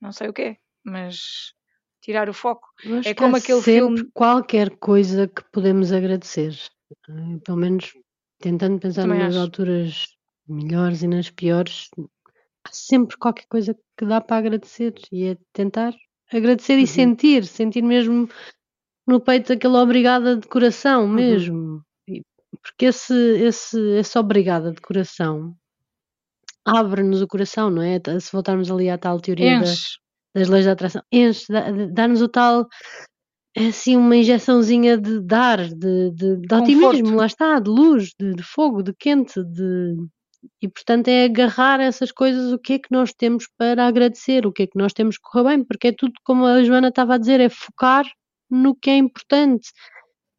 S3: Não sei o quê, mas tirar o foco. É
S2: que
S3: como aquele
S2: sempre
S3: filme-
S2: qualquer coisa que podemos agradecer. Eh, Pelo menos tentando pensar
S3: Também
S2: nas
S3: acho.
S2: alturas melhores e nas piores, há sempre qualquer coisa que dá para agradecer e é tentar agradecer e
S1: Uhum.
S2: sentir, sentir mesmo no peito aquele obrigada de coração
S1: Uhum.
S2: mesmo. E- Porque esse, esse, esse obrigada de coração abre-nos o coração, não é? Se voltarmos ali à tal teoria da, das leis da atração, enche, dá- dá-nos o tal, é assim, uma injeçãozinha de dar, de, de, de otimismo, lá está, de luz, de, de fogo, de quente, de... E portanto é agarrar essas coisas, o que é que nós temos para agradecer, o que é que nós temos que correr bem, porque é tudo como a Joana estava a dizer, é focar no que é importante.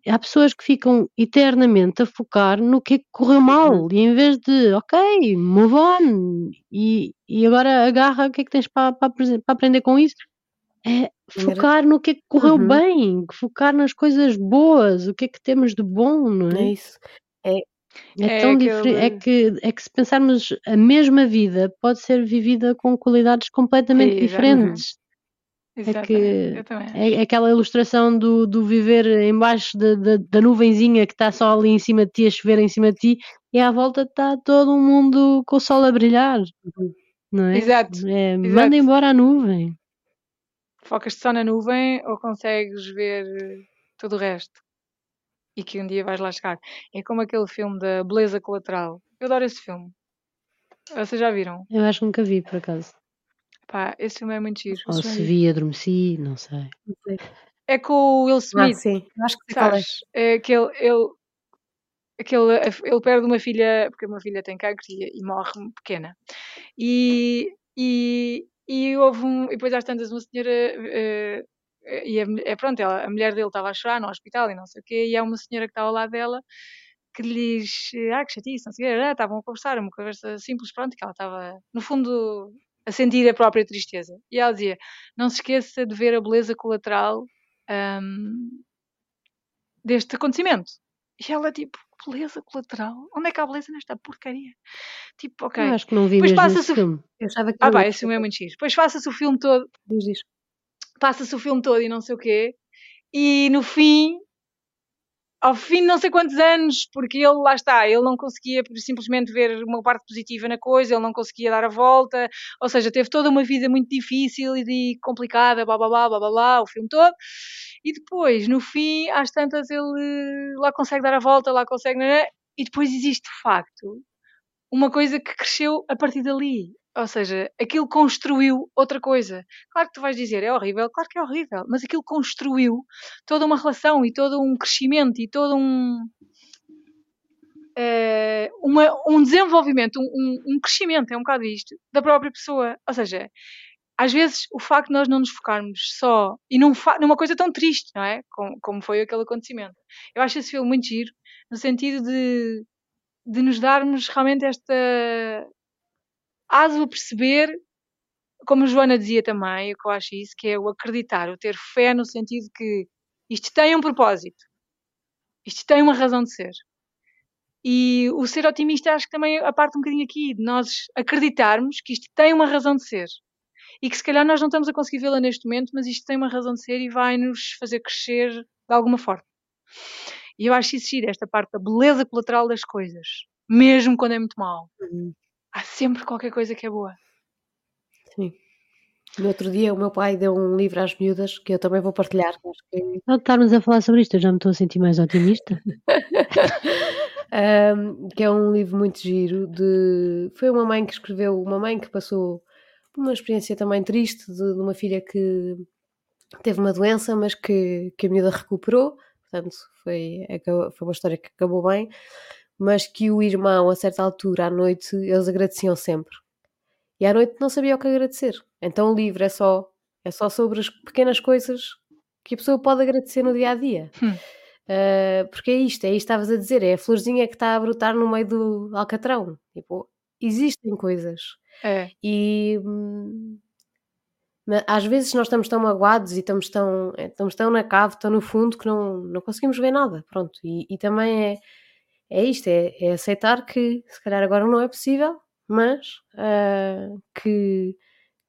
S2: Há pessoas que ficam eternamente a focar no que é que correu mal e em vez de, ok, move on e, e agora agarra o que é que tens para, para, para aprender com isso, é focar no que é que correu
S1: Uhum.
S2: bem, focar nas coisas boas, o que é que temos de bom, não
S1: É
S2: é?
S1: isso.
S2: É,
S3: É
S2: tão diferente, é
S3: aquele-
S2: que, é que se pensarmos a mesma vida pode ser vivida com qualidades completamente
S3: Exatamente.
S2: diferentes.
S3: Exatamente.
S2: que
S3: Eu também acho.
S2: É, é aquela ilustração do, do viver embaixo da, nuvenzinha que está só ali em cima de ti, a chover em cima de ti, e à volta está todo o mundo com o sol a brilhar,
S1: Uhum.
S2: não é?
S3: Exato.
S2: É,
S3: exato.
S2: manda embora a nuvem.
S3: Focas-te só na nuvem ou consegues ver eh, todo o resto? E que um dia vais lá chegar. É como aquele filme da Beleza Colateral. Eu adoro esse filme. Vocês já viram?
S2: Eu acho que nunca vi, por acaso.
S3: Pá, esse filme é muito giro.
S2: Ou se vi, adormeci, não sei.
S1: Não sei.
S3: É com o Will
S1: Ah,
S3: Smith,
S1: sim. Eu acho que é.
S3: sabes? É aquele, ele, aquele, ele perde uma filha, porque uma filha tem cancro e, e morre pequena. E, e, e houve um, e depois às tantas uma senhora eh, e a, pronto, ela, a mulher dele estava a chorar no hospital e não sei o quê, e há uma senhora que está ao lado dela que lhe diz, ah, que chatice, não sei o quê, ah, estavam a conversar, uma conversa simples, pronto, que ela estava, no fundo, a sentir a própria tristeza. E ela dizia, não se esqueça de ver a beleza colateral um, deste acontecimento. E ela, tipo, beleza colateral? Onde é que há beleza nesta porcaria? Tipo, ok.
S2: Eu acho que não vi
S3: Depois
S2: mesmo esse
S3: passa-se o...
S2: filme.
S1: Eu achava que
S3: Ah pá, esse filme é muito giro. Depois passa-se o filme todo,
S1: Diz, diz.
S3: passa-se o filme todo e não sei o quê. E no fim, ao fim de não sei quantos anos, porque ele, lá está, ele não conseguia simplesmente ver uma parte positiva na coisa, ele não conseguia dar a volta, ou seja, teve toda uma vida muito difícil e complicada, blá blá blá blá blá blá, o filme todo. E depois, no fim, às tantas, ele lá consegue dar a volta, lá consegue. né, E depois existe, de facto, uma coisa que cresceu a partir dali. Ou seja, aquilo construiu outra coisa. Claro que tu vais dizer, é horrível, claro que é horrível, mas aquilo construiu toda uma relação e todo um crescimento e todo um. eh, uma- um desenvolvimento, um, um- crescimento, é um bocado isto, da própria pessoa. Ou seja, às vezes o facto de nós não nos focarmos só e num numa coisa tão triste, não é? Como, como foi aquele acontecimento. Eu acho esse filme muito giro, no sentido de, de nos darmos realmente esta aso a perceber, como Joana dizia também, o que eu acho isso, que é o acreditar, o ter fé no sentido que isto tem um propósito, isto tem uma razão de ser. E o ser otimista acho que também a parte um bocadinho aqui, de nós acreditarmos que isto tem uma razão de ser. E que se calhar nós não estamos a conseguir vê-la neste momento, mas isto tem uma razão de ser e vai nos fazer crescer de alguma forma. E eu acho isso esta parte da beleza colateral das coisas, mesmo quando é muito mau.
S1: Uhum.
S3: Há sempre qualquer coisa que é boa.
S1: Sim. No outro dia o meu pai deu um livro às miúdas que eu também vou partilhar. acho que-
S2: Ao estarmos a falar sobre isto, eu já me estou a sentir mais otimista.
S1: Ahm, que é um livro muito giro de foi uma mãe que escreveu uma mãe que passou por uma experiência também triste de, de uma filha que teve uma doença mas que, que a miúda recuperou portanto foi, acabou- foi uma história que acabou bem mas que o irmão a certa altura à noite eles agradeciam sempre e à noite não sabia o que agradecer então o livro é só é só sobre as pequenas coisas que a pessoa pode agradecer no dia a dia
S3: Hum.
S1: Uh, porque é isto, é isto que estavas a dizer, é a florzinha que está a brotar no meio do alcatrão. Tipo, existem coisas.
S3: É.
S1: E hum, às vezes nós estamos tão magoados e estamos tão, eh, estamos tão na cave, tão no fundo que não, não conseguimos ver nada. Pronto. E, e também é, é isto, é, é aceitar que se calhar agora não é possível, mas ah, que,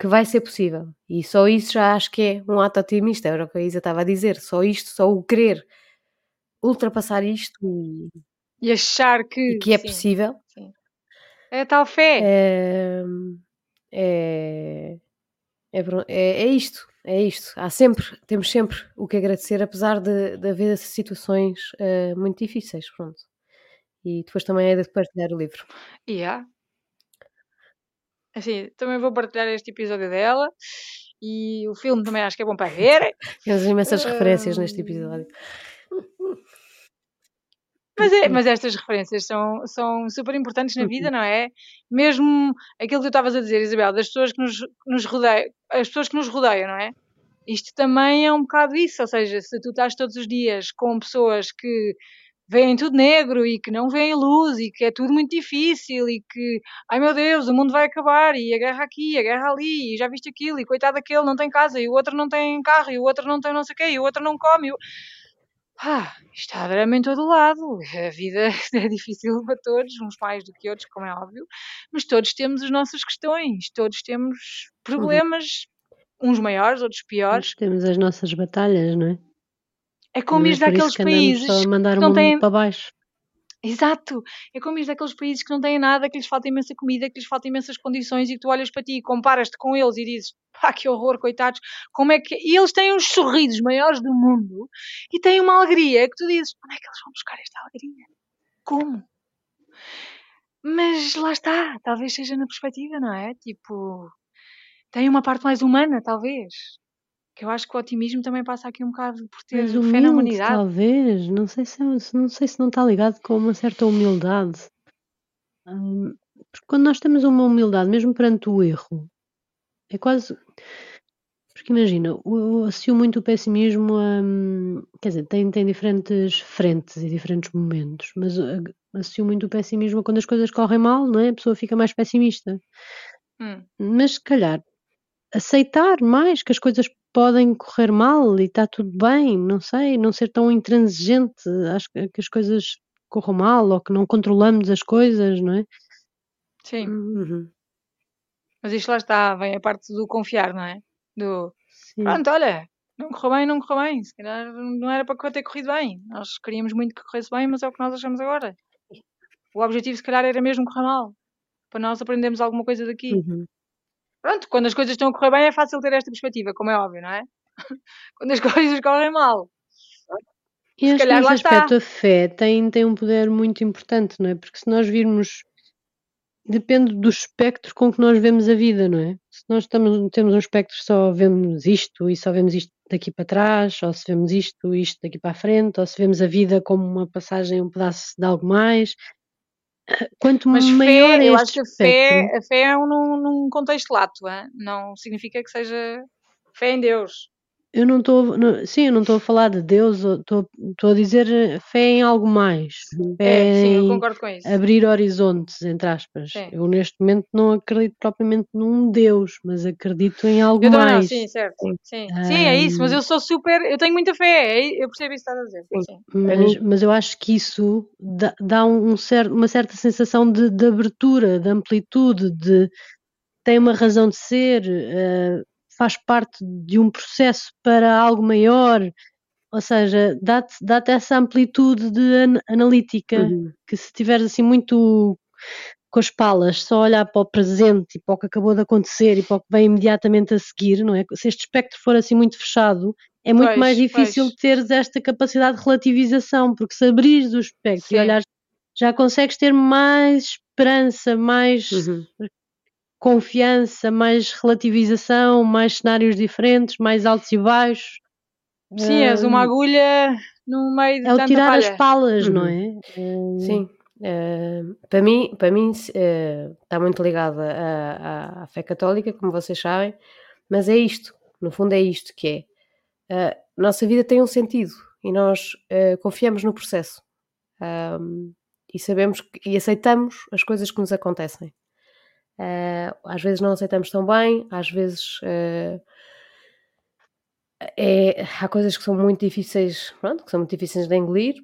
S1: que vai ser possível. E só isso já acho que é um ato otimista, era o que a Isa estava a dizer. Só isto, só o querer ultrapassar isto e,
S3: E achar que,
S1: e que é
S3: sim,
S1: possível
S3: sim. É tal fé.
S1: é, é, é, é- isto, é isto. Há sempre, temos sempre o que agradecer, apesar de, de haver situações eh, muito difíceis, pronto. E depois também é de partilhar o livro.
S3: E há. Assim, também vou partilhar este episódio dela. E o filme também acho que é bom para ver.
S1: Temos imensas referências neste episódio.
S3: Mas, é, mas estas referências são, são super importantes na
S1: Uhum.
S3: vida, não é? Mesmo aquilo que tu estavas a dizer, Isabel, das pessoas que nos, nos rodeiam, as pessoas que nos rodeiam, não é? Isto também é um bocado isso, ou seja, se tu estás todos os dias com pessoas que veem tudo negro e que não veem luz e que é tudo muito difícil e que, ai meu Deus, o mundo vai acabar e a guerra aqui, a guerra ali, e já viste aquilo, e coitado daquele não tem casa, e o outro não tem carro, e o outro não tem não sei o quê, e o outro não come. e o- Ah, isto há drama em todo o lado. A vida é difícil para todos, uns mais do que outros, como é óbvio, mas todos temos as nossas questões, todos temos problemas, uns maiores, outros piores.
S2: Temos as nossas batalhas, não é?
S3: É como ir daqueles
S2: que
S3: países
S2: só a mandar
S3: que não têm.
S2: para baixo.
S3: Exato! É como ir daqueles países que não têm nada, que lhes falta imensa comida, que lhes falta imensas condições e que tu olhas para ti e comparas-te com eles e dizes pá, que horror, coitados, como é que. E eles têm os sorrisos maiores do mundo e têm uma alegria que tu dizes onde é que eles vão buscar esta alegria? Como? Mas lá está, talvez seja na perspectiva, não é? Tipo, tem uma parte mais humana, talvez. Que eu acho que o otimismo também passa aqui um bocado por ter
S2: Mas
S3: fé na humanidade.
S2: talvez. Não sei se, é- se- não sei se não está ligado com uma certa humildade. Hum, porque quando nós temos uma humildade, mesmo perante o erro, é quase. Por Porque imagina, eu associo muito o pessimismo a hum, quer dizer, tem tem diferentes frentes e diferentes momentos, mas a associo muito o pessimismo a quando as coisas correm mal, não é, a pessoa fica mais pessimista.
S3: Hum.
S2: Mas se calhar, aceitar mais que as coisas podem correr mal e está tudo bem, não sei, não ser tão intransigente, acho que que as coisas corram mal ou que não controlamos as coisas, não é?
S3: Sim.
S1: Uhum.
S3: Mas isto lá está, vem a parte do confiar, não é? Do
S2: Sim.
S3: pronto, olha, não correu bem, não correu bem. Se calhar não era para ter corrido bem. Nós queríamos muito que corresse bem, mas é o que nós achamos agora. O objetivo, se calhar, era mesmo correr mal. Para nós aprendermos alguma coisa daqui.
S2: Uhum.
S3: Pronto, quando as coisas estão a correr bem é fácil ter esta perspectiva, como é óbvio, não é? quando as coisas correm mal.
S2: E
S3: Se
S2: acho que
S3: calhar
S2: nesse
S3: lá está.
S2: aspecto a fé tem tem um poder muito importante, não é? Porque se nós virmos depende do espectro com que nós vemos a vida, não é? Se nós estamos temos um espectro só vemos isto e só vemos isto daqui para trás, ou se vemos isto, isto daqui para a frente, ou se vemos a vida como uma passagem, um pedaço de algo mais. Quanto
S3: Mas
S2: maior
S3: fé,
S2: é
S3: eu acho que
S2: espectro
S3: fé, a fé é um, num, num contexto lato, hein? não significa que seja fé em Deus.
S2: Eu não estou sim, eu não estou a falar de Deus, ou estou a dizer eh, fé em algo mais,
S1: Uhum.
S2: fé
S3: É, sim, eu
S2: em
S3: concordo com isso.
S2: abrir horizontes, entre aspas.
S3: Sim.
S2: Eu neste momento não acredito propriamente num Deus, mas acredito em algo
S3: Eu também não,
S2: mais.
S3: sim, certo.
S1: Sim.
S3: Sim. sim, é isso, mas eu sou super, eu tenho muita fé, é- eu percebo isso que estás a dizer.
S1: Sim.
S3: Sim.
S1: Para
S2: Mas, mas eu acho que isso dá, dá um, um cer- uma certa sensação de, de abertura, de amplitude, de tem uma razão de ser, eh, faz parte de um processo para algo maior, ou seja, dá-te dá essa amplitude de an- analítica
S1: Uhum.
S2: que se estiveres assim muito com as palas, só olhar para o presente e para o que acabou de acontecer e para o que vem imediatamente a seguir, não é? Se este espectro for assim muito fechado, é muito mais
S3: Pois,
S2: difícil
S3: pois.
S2: teres esta capacidade de relativização, porque se abrires o espectro e
S3: Sim.
S2: olhares, já consegues ter mais esperança, mais
S1: Uhum.
S2: Confiança, mais relativização, mais cenários diferentes, mais altos e baixos.
S3: Sim, és uma
S2: Hum,
S3: agulha no meio de
S2: é o tirar as
S3: palha.
S2: palas, não
S1: Uhum.
S2: é? Hum,
S1: Sim. Eh, para mim, para mim eh, está muito ligada à, à- à fé católica, como vocês sabem, mas é isto, no fundo é isto que é. a nossa vida tem um sentido e nós confiamos no processo e sabemos que, e aceitamos as coisas que nos acontecem. Eh, às vezes não aceitamos tão bem, às vezes eh, é, há coisas que são muito difíceis, pronto, que são muito difíceis de engolir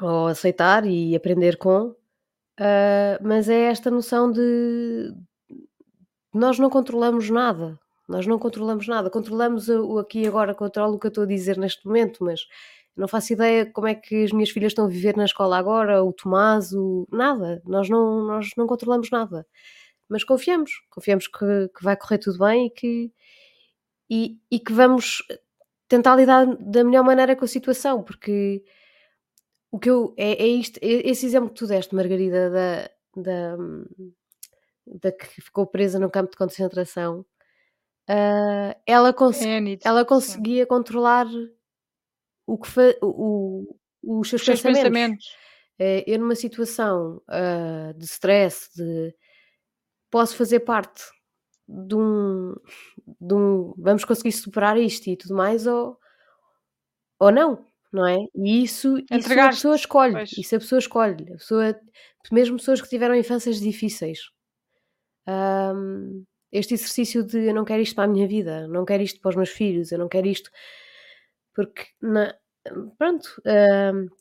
S1: ou aceitar e aprender com, ah, mas é esta noção de nós não controlamos nada, nós não controlamos nada, controlamos o aqui e agora, controlo o que eu estou a dizer neste momento, mas não faço ideia como é que as minhas filhas estão a viver na escola agora, o Tomás, o... nada, nós não, nós não controlamos nada, mas confiamos, confiamos que, que vai correr tudo bem e que, e, e que vamos tentar lidar da melhor maneira com a situação, porque o que eu é, é isto, é- esse exemplo que tu deste, Margarida, da, da, da que ficou presa no campo de concentração, ah, ela, cons-
S3: É
S1: ela conseguia controlar o que o, o- os seus
S3: Os seus
S1: pensamentos.
S3: pensamentos.
S1: Eh, eu numa situação ah, de stress, de posso fazer parte de um, de um vamos conseguir superar isto e tudo mais ou, ou não, não é? E isso, isso a pessoa escolhe,
S3: Pois.
S1: isso a pessoa escolhe, a pessoa, mesmo pessoas que tiveram infâncias difíceis. Ahm, este exercício de eu não quero isto para a minha vida, não quero isto para os meus filhos, eu não quero isto porque na- pronto,
S3: Certo.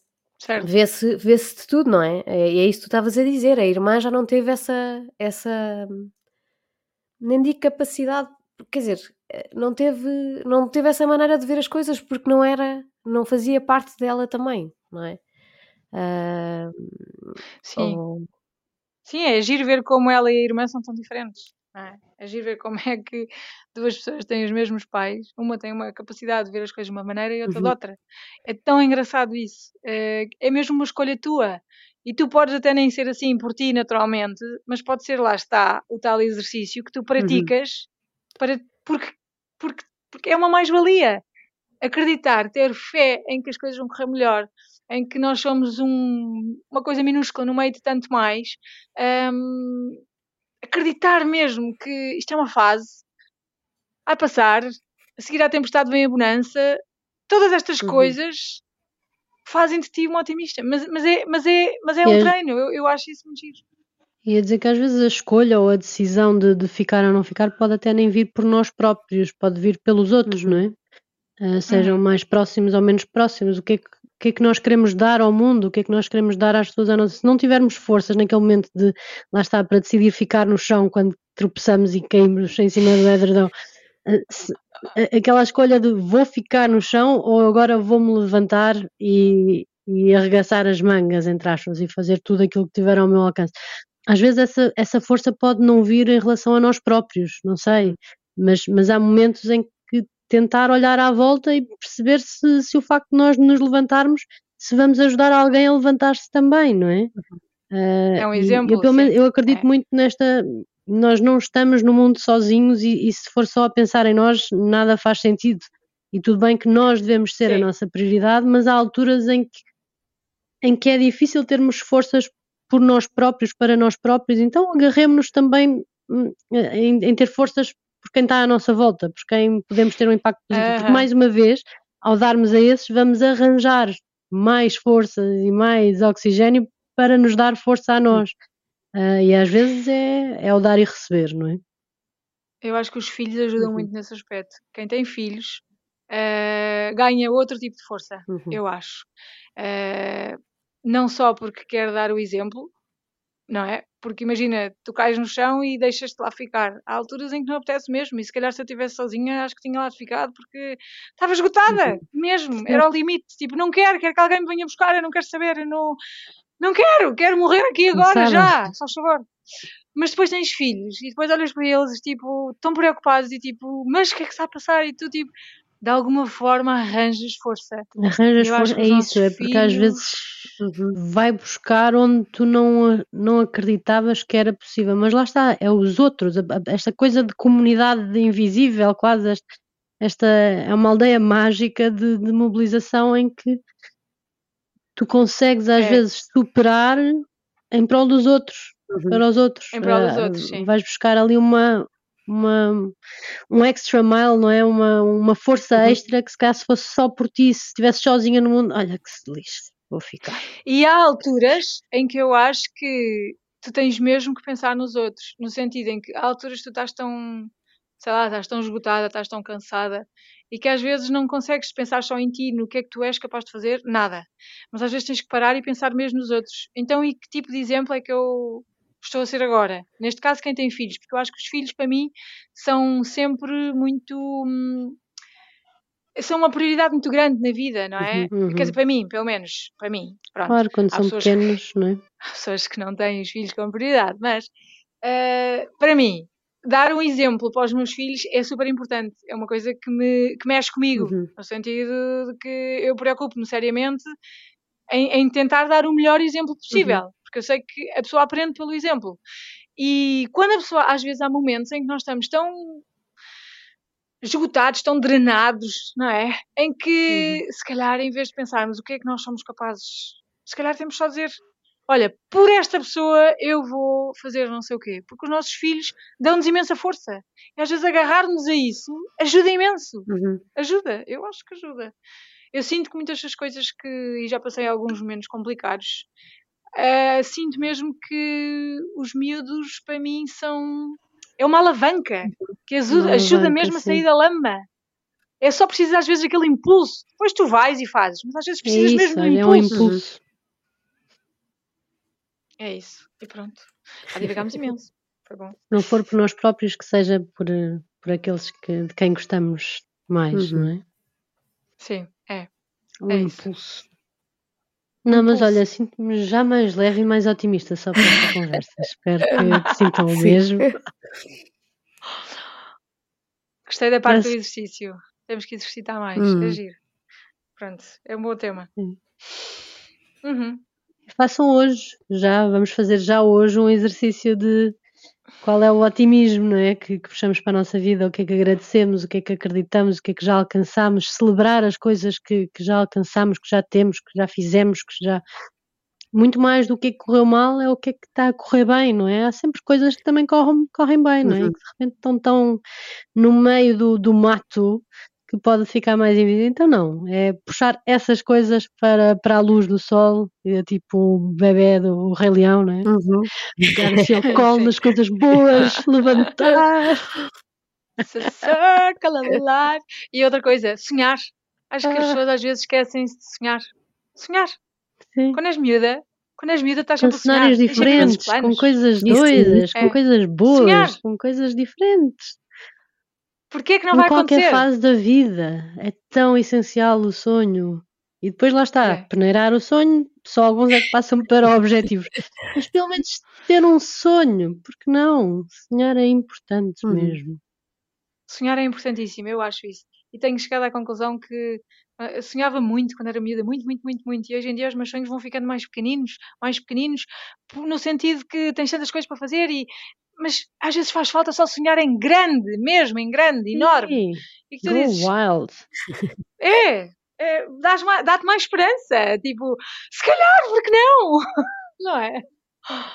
S1: Vê-se vê-se de tudo, não é? É- E é isso que tu estavas a dizer, a irmã já não teve essa, essa nem digo capacidade, quer dizer, eh, não teve, não teve essa maneira de ver as coisas porque não era, não fazia parte dela também, não é? Ah,
S3: Sim.
S1: ou-
S3: Sim, é giro ver como ela e a irmã são tão diferentes. É, é giro ver como é que duas pessoas têm os mesmos pais, uma tem uma capacidade de ver as coisas de uma maneira e outra de
S1: Uhum.
S3: outra. É tão engraçado isso. É, é mesmo uma escolha tua. E tu podes até nem ser assim por ti naturalmente, mas pode ser lá está o tal exercício que tu praticas para, porque, porque, porque é uma mais-valia. Acreditar, ter fé em que as coisas vão correr melhor, em que nós somos um- uma coisa minúscula no meio de tanto mais. hum, acreditar mesmo que isto é uma fase, vai passar, a seguir à tempestade vem a bonança, todas estas
S1: Uhum.
S3: coisas fazem de ti um otimista. Mas, mas, é, mas, é, mas é
S2: E
S3: um
S2: as-
S3: treino, eu, eu acho isso muito giro.
S2: Ia dizer que às vezes a escolha ou a decisão de, de ficar ou não ficar pode até nem vir por nós próprios, pode vir pelos outros,
S1: Uhum.
S2: não é? Ah, sejam
S3: Uhum.
S2: mais próximos ou menos próximos. O que, é que, que é que nós queremos dar ao mundo? O que é que nós queremos dar às pessoas? nossa- Se não tivermos forças naquele momento de, lá está, para decidir ficar no chão quando tropeçamos e caímos em cima do edredão, ah, se- a- aquela escolha de vou ficar no chão ou agora vou-me levantar e, e arregaçar as mangas, entre aspas, e fazer tudo aquilo que tiver ao meu alcance. Às vezes essa, essa força pode não vir em relação a nós próprios, não sei, mas, mas há momentos em que tentar olhar à volta e perceber se, se o facto de nós nos levantarmos, se vamos ajudar alguém a levantar-se também, não é? Ah,
S3: É um
S2: e
S3: exemplo,
S2: eu, pelo eu acredito
S3: É.
S2: muito nesta. Nós não estamos no mundo sozinhos e, e se for só a pensar em nós, nada faz sentido. E tudo bem que nós devemos ser a
S3: Sim.
S2: nossa prioridade, mas há alturas em que, em que é difícil termos forças por nós próprios, para nos próprios, então agarremos-nos também hum, em, em ter forças por quem está à nossa volta, por quem podemos ter um impacto positivo. Porque,
S3: Aham.
S2: mais uma vez, ao darmos a esses, vamos arranjar mais forças e mais oxigênio para nos dar força a nós. Ah, e às vezes é, é o dar e receber, não é?
S3: Eu acho que os filhos ajudam
S1: Uhum.
S3: muito nesse aspecto. Quem tem filhos eh, ganha outro tipo de força,
S1: Uhum.
S3: eu acho. Eh, não só porque quer dar o exemplo, não é? Porque imagina, tu cais no chão e deixas-te lá ficar. Há alturas em que não apetece mesmo, e se calhar se eu estivesse sozinha, acho que tinha lá ficado porque estava esgotada,
S1: Uhum.
S3: mesmo, era ao limite. Tipo, não quero, quero que alguém me venha buscar, eu não quero saber, eu não, não quero, quero morrer aqui agora, já, só favor. Mas depois tens filhos e depois olhas para eles, tipo, tão preocupados e tipo, mas o que é que está a passar? E tu, tipo, de alguma forma arranjas força.
S2: Arranjas força, é isso, é porque às vezes vai buscar onde tu não, não acreditavas que era possível. Mas lá está, é os outros, esta coisa de comunidade de invisível, quase este- esta é uma aldeia mágica de, de mobilização em que tu consegues às
S3: É.
S2: vezes superar em prol dos outros,
S1: Uhum.
S2: para os outros.
S3: Em prol dos
S2: Ah,
S3: outros, sim.
S2: Vais buscar ali uma, uma um extra mile, não é? Uma, uma força
S1: Uhum.
S2: extra que se calhar se fosse só por ti, se estivesse sozinha no mundo, olha que se lixe, vou ficar.
S3: E há alturas em que eu acho que tu tens mesmo que pensar nos outros, no sentido em que há alturas tu estás tão, sei lá, estás tão esgotada, estás tão cansada e que às vezes não consegues pensar só em ti, no que é que tu és capaz de fazer, nada. Mas às vezes tens que parar e pensar mesmo nos outros. Então, e que tipo de exemplo é que eu estou a ser agora? Neste caso, quem tem filhos, porque eu acho que os filhos para mim são sempre muito. hum, são uma prioridade muito grande na vida, não é?
S2: Uhum.
S3: Quer dizer, para mim, pelo menos, para mim. Pronto
S2: Claro, quando
S3: há
S2: são
S3: pessoas que-
S2: pequenos, não é?
S3: há pessoas que não têm os filhos com prioridade, mas eh, para mim, dar um exemplo para os meus filhos é super importante. É uma coisa que, me, que mexe comigo,
S1: Uhum.
S3: no sentido de que eu preocupo-me seriamente em, em tentar dar o melhor exemplo possível, porque eu sei que a pessoa aprende pelo exemplo. E quando a pessoa, às vezes, há momentos em que nós estamos tão esgotados, tão drenados, não é? Em que, se calhar, em vez de pensarmos o que é que nós somos capazes, se calhar temos só a dizer: olha, por esta pessoa eu vou fazer não sei o quê, porque os nossos filhos dão-nos imensa força. E às vezes agarrar-nos a isso ajuda imenso.
S1: Uhum.
S3: Ajuda, eu acho que ajuda. Eu sinto que muitas das coisas que, e já passei alguns momentos complicados, ah, sinto mesmo que os miúdos para mim são. É uma alavanca que ajuda,
S2: Uma
S3: ajuda
S2: alavanca,
S3: mesmo a sair
S2: sim.
S3: da lama. É só preciso às vezes aquele impulso. Depois tu vais e fazes, mas às vezes
S2: É
S3: precisas
S2: isso,
S3: mesmo um
S2: olha, é um
S3: impulso.
S2: impulso.
S3: É isso. E pronto. Já divagámos imenso. Foi bom.
S2: Não for por nós próprios, que seja por, eh, por aqueles que, de quem gostamos mais,
S1: Uhum.
S2: não é?
S3: Sim, é.
S2: Um
S3: É isso.
S2: impulso. Não, mas olha, sinto-me já mais leve e mais otimista só por esta conversa. Espero que te sintam o mesmo.
S3: Gostei da parte do
S2: Parece-
S3: exercício. Temos que exercitar mais.
S1: Hum.
S3: É giro. Pronto, é um bom tema.
S2: Sim.
S3: Uhum.
S2: Façam hoje, já, vamos fazer já hoje um exercício de qual é o otimismo, não é? Que, que puxamos para a nossa vida, o que é que agradecemos, o que é que acreditamos, o que é que já alcançamos, celebrar as coisas que, que já alcançamos, que já temos, que já fizemos, que já muito mais do que é que correu mal é o que é que está a correr bem, não é? Há sempre coisas que também correm, correm bem, não é?
S1: Uhum.
S2: Que de repente estão tão no meio do, do mato que pode ficar mais evidente. Então, não, é puxar essas coisas para, para a luz do sol, é tipo o bebê do Rei Leão, não é?
S1: Uhum.
S2: Pegar assim ao colo nas coisas boas, levantar.
S3: It's a circle of life. E outra coisa, sonhar. Acho que as
S2: Ah.
S3: pessoas às vezes esquecem-se de sonhar. Sonhar.
S2: Sim.
S3: Quando és miúda, quando és miúda estás
S2: Com
S3: sempre a sonhar.
S2: cenários diferentes, com coisas
S1: Isso,
S2: doidas,
S3: é.
S2: com coisas boas,
S3: Sonhar.
S2: com coisas diferentes.
S3: Porquê é que não
S2: em
S3: vai
S2: qualquer
S3: acontecer?
S2: fase da vida. É tão essencial o sonho. E depois lá está,
S3: É.
S2: peneirar o sonho, só alguns é que passam para objetivos. Mas pelo menos ter um sonho, porque não? Sonhar é importante
S1: Uhum.
S2: mesmo.
S3: Sonhar é importantíssimo, eu acho isso. E tenho chegado à conclusão que ah, eu sonhava muito quando era miúda, muito, muito, muito, muito. E hoje em dia os meus sonhos vão ficando mais pequeninos, mais pequeninos, no sentido que tens tantas coisas para fazer e. Mas às vezes faz falta só sonhar em grande, mesmo em grande, enorme.
S2: Sim,
S3: E que tu
S2: go
S3: dizes,
S2: wild.
S3: é, é dá-te mais esperança. Tipo, se calhar, porque não? Não é?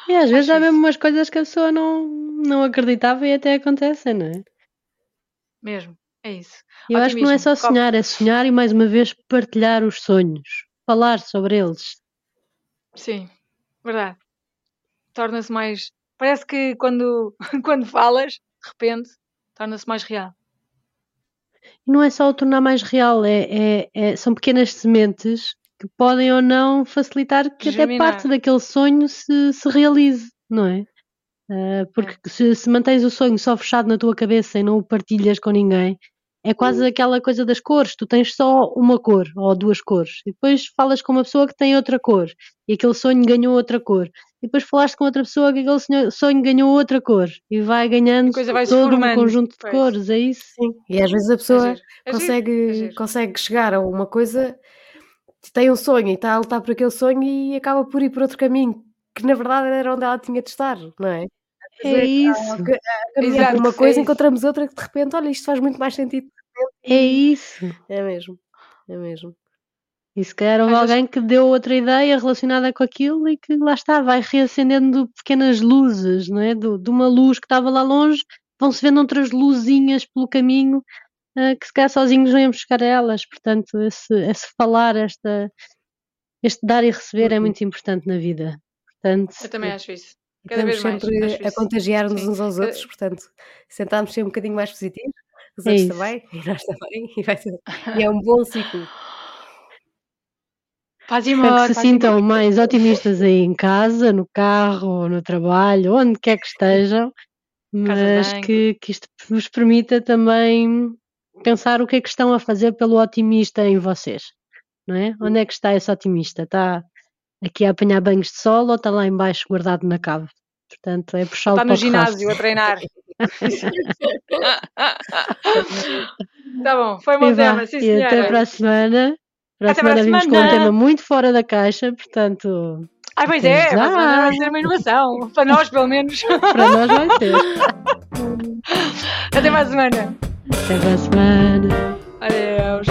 S2: E às vezes
S3: Acho
S2: há mesmo umas coisas que a pessoa não, não acreditava e até acontecem, não é?
S3: Mesmo, é isso.
S2: Eu acho que não é só sonhar, é sonhar e mais uma vez partilhar os sonhos, falar sobre eles.
S3: Sim, verdade. Torna-se mais. Parece que quando, quando falas, de repente, torna-se mais real.
S2: E não é só o tornar mais real, é, é- é- são pequenas sementes que podem ou não facilitar que até parte daquele sonho se, se realize, não é? Ah, porque se, se mantens o sonho só fechado na tua cabeça e não o partilhas com ninguém, é quase aquela coisa das cores. Tu tens só uma cor ou duas cores e depois falas com uma pessoa que tem outra cor e aquele sonho ganhou outra cor. E depois falaste com outra pessoa que aquele sonho, ganhou outra cor e vai ganhando
S3: vai-se
S2: todo um conjunto de
S3: pois.
S2: cores, é isso?
S1: Sim. E às vezes a
S3: É
S1: pessoa
S3: giro, é giro, é
S1: consegue,
S3: giro.
S1: consegue chegar a uma coisa, tem um sonho e está a lutar por aquele sonho e acaba por ir por outro caminho, que na verdade era onde ela tinha de estar, não é?
S2: É
S1: vezes,
S2: isso.
S1: a- a caminhar uma
S3: é
S1: coisa, encontramos outra que de repente, olha, isto faz muito mais sentido.
S2: É isso.
S1: É mesmo, é mesmo.
S2: E se calhar houve alguém que deu outra ideia relacionada com aquilo e que lá está, vai reacendendo pequenas luzes, não é? Do- de uma luz que estava lá longe, vão-se vendo outras luzinhas pelo caminho ah, que se calhar sozinhos não chegar a elas. Portanto, esse, esse falar, esta, este dar e receber é
S1: Uhum.
S2: muito importante na vida. Portanto,
S3: Eu também acho isso. Cada
S1: estamos
S3: vez mais.
S1: sempre
S3: acho
S1: a contagiar-nos uns aos outros, portanto, sentarmos ser um bocadinho mais positivos, os
S2: É
S1: outros
S2: isso.
S1: também, e nós também, e, vai ser- e é um bom ciclo.
S3: Paz e amor.
S2: que se sintam
S3: amor.
S2: mais otimistas aí em casa, no carro, no trabalho, onde quer que estejam, mas que, que isto vos permita também pensar o que é que estão a fazer pelo otimista em vocês, não é? Onde é que está esse otimista? Está aqui a apanhar banhos de sol ou está lá embaixo guardado na cave? Portanto, é puxá-lo
S3: Está
S2: para
S3: no
S2: o terraço.
S3: ginásio a treinar. tá bom, foi um bom tema, sim
S2: e até
S3: senhora.
S2: para a semana. Para a
S3: Até para a
S2: semana vimos com um tema muito fora da caixa, portanto,
S3: Ai, pois é, agora vai ser uma inovação. Para nós, pelo menos.
S2: para nós vai ser.
S3: Até mais semana.
S2: Até para a semana.
S3: Adeus.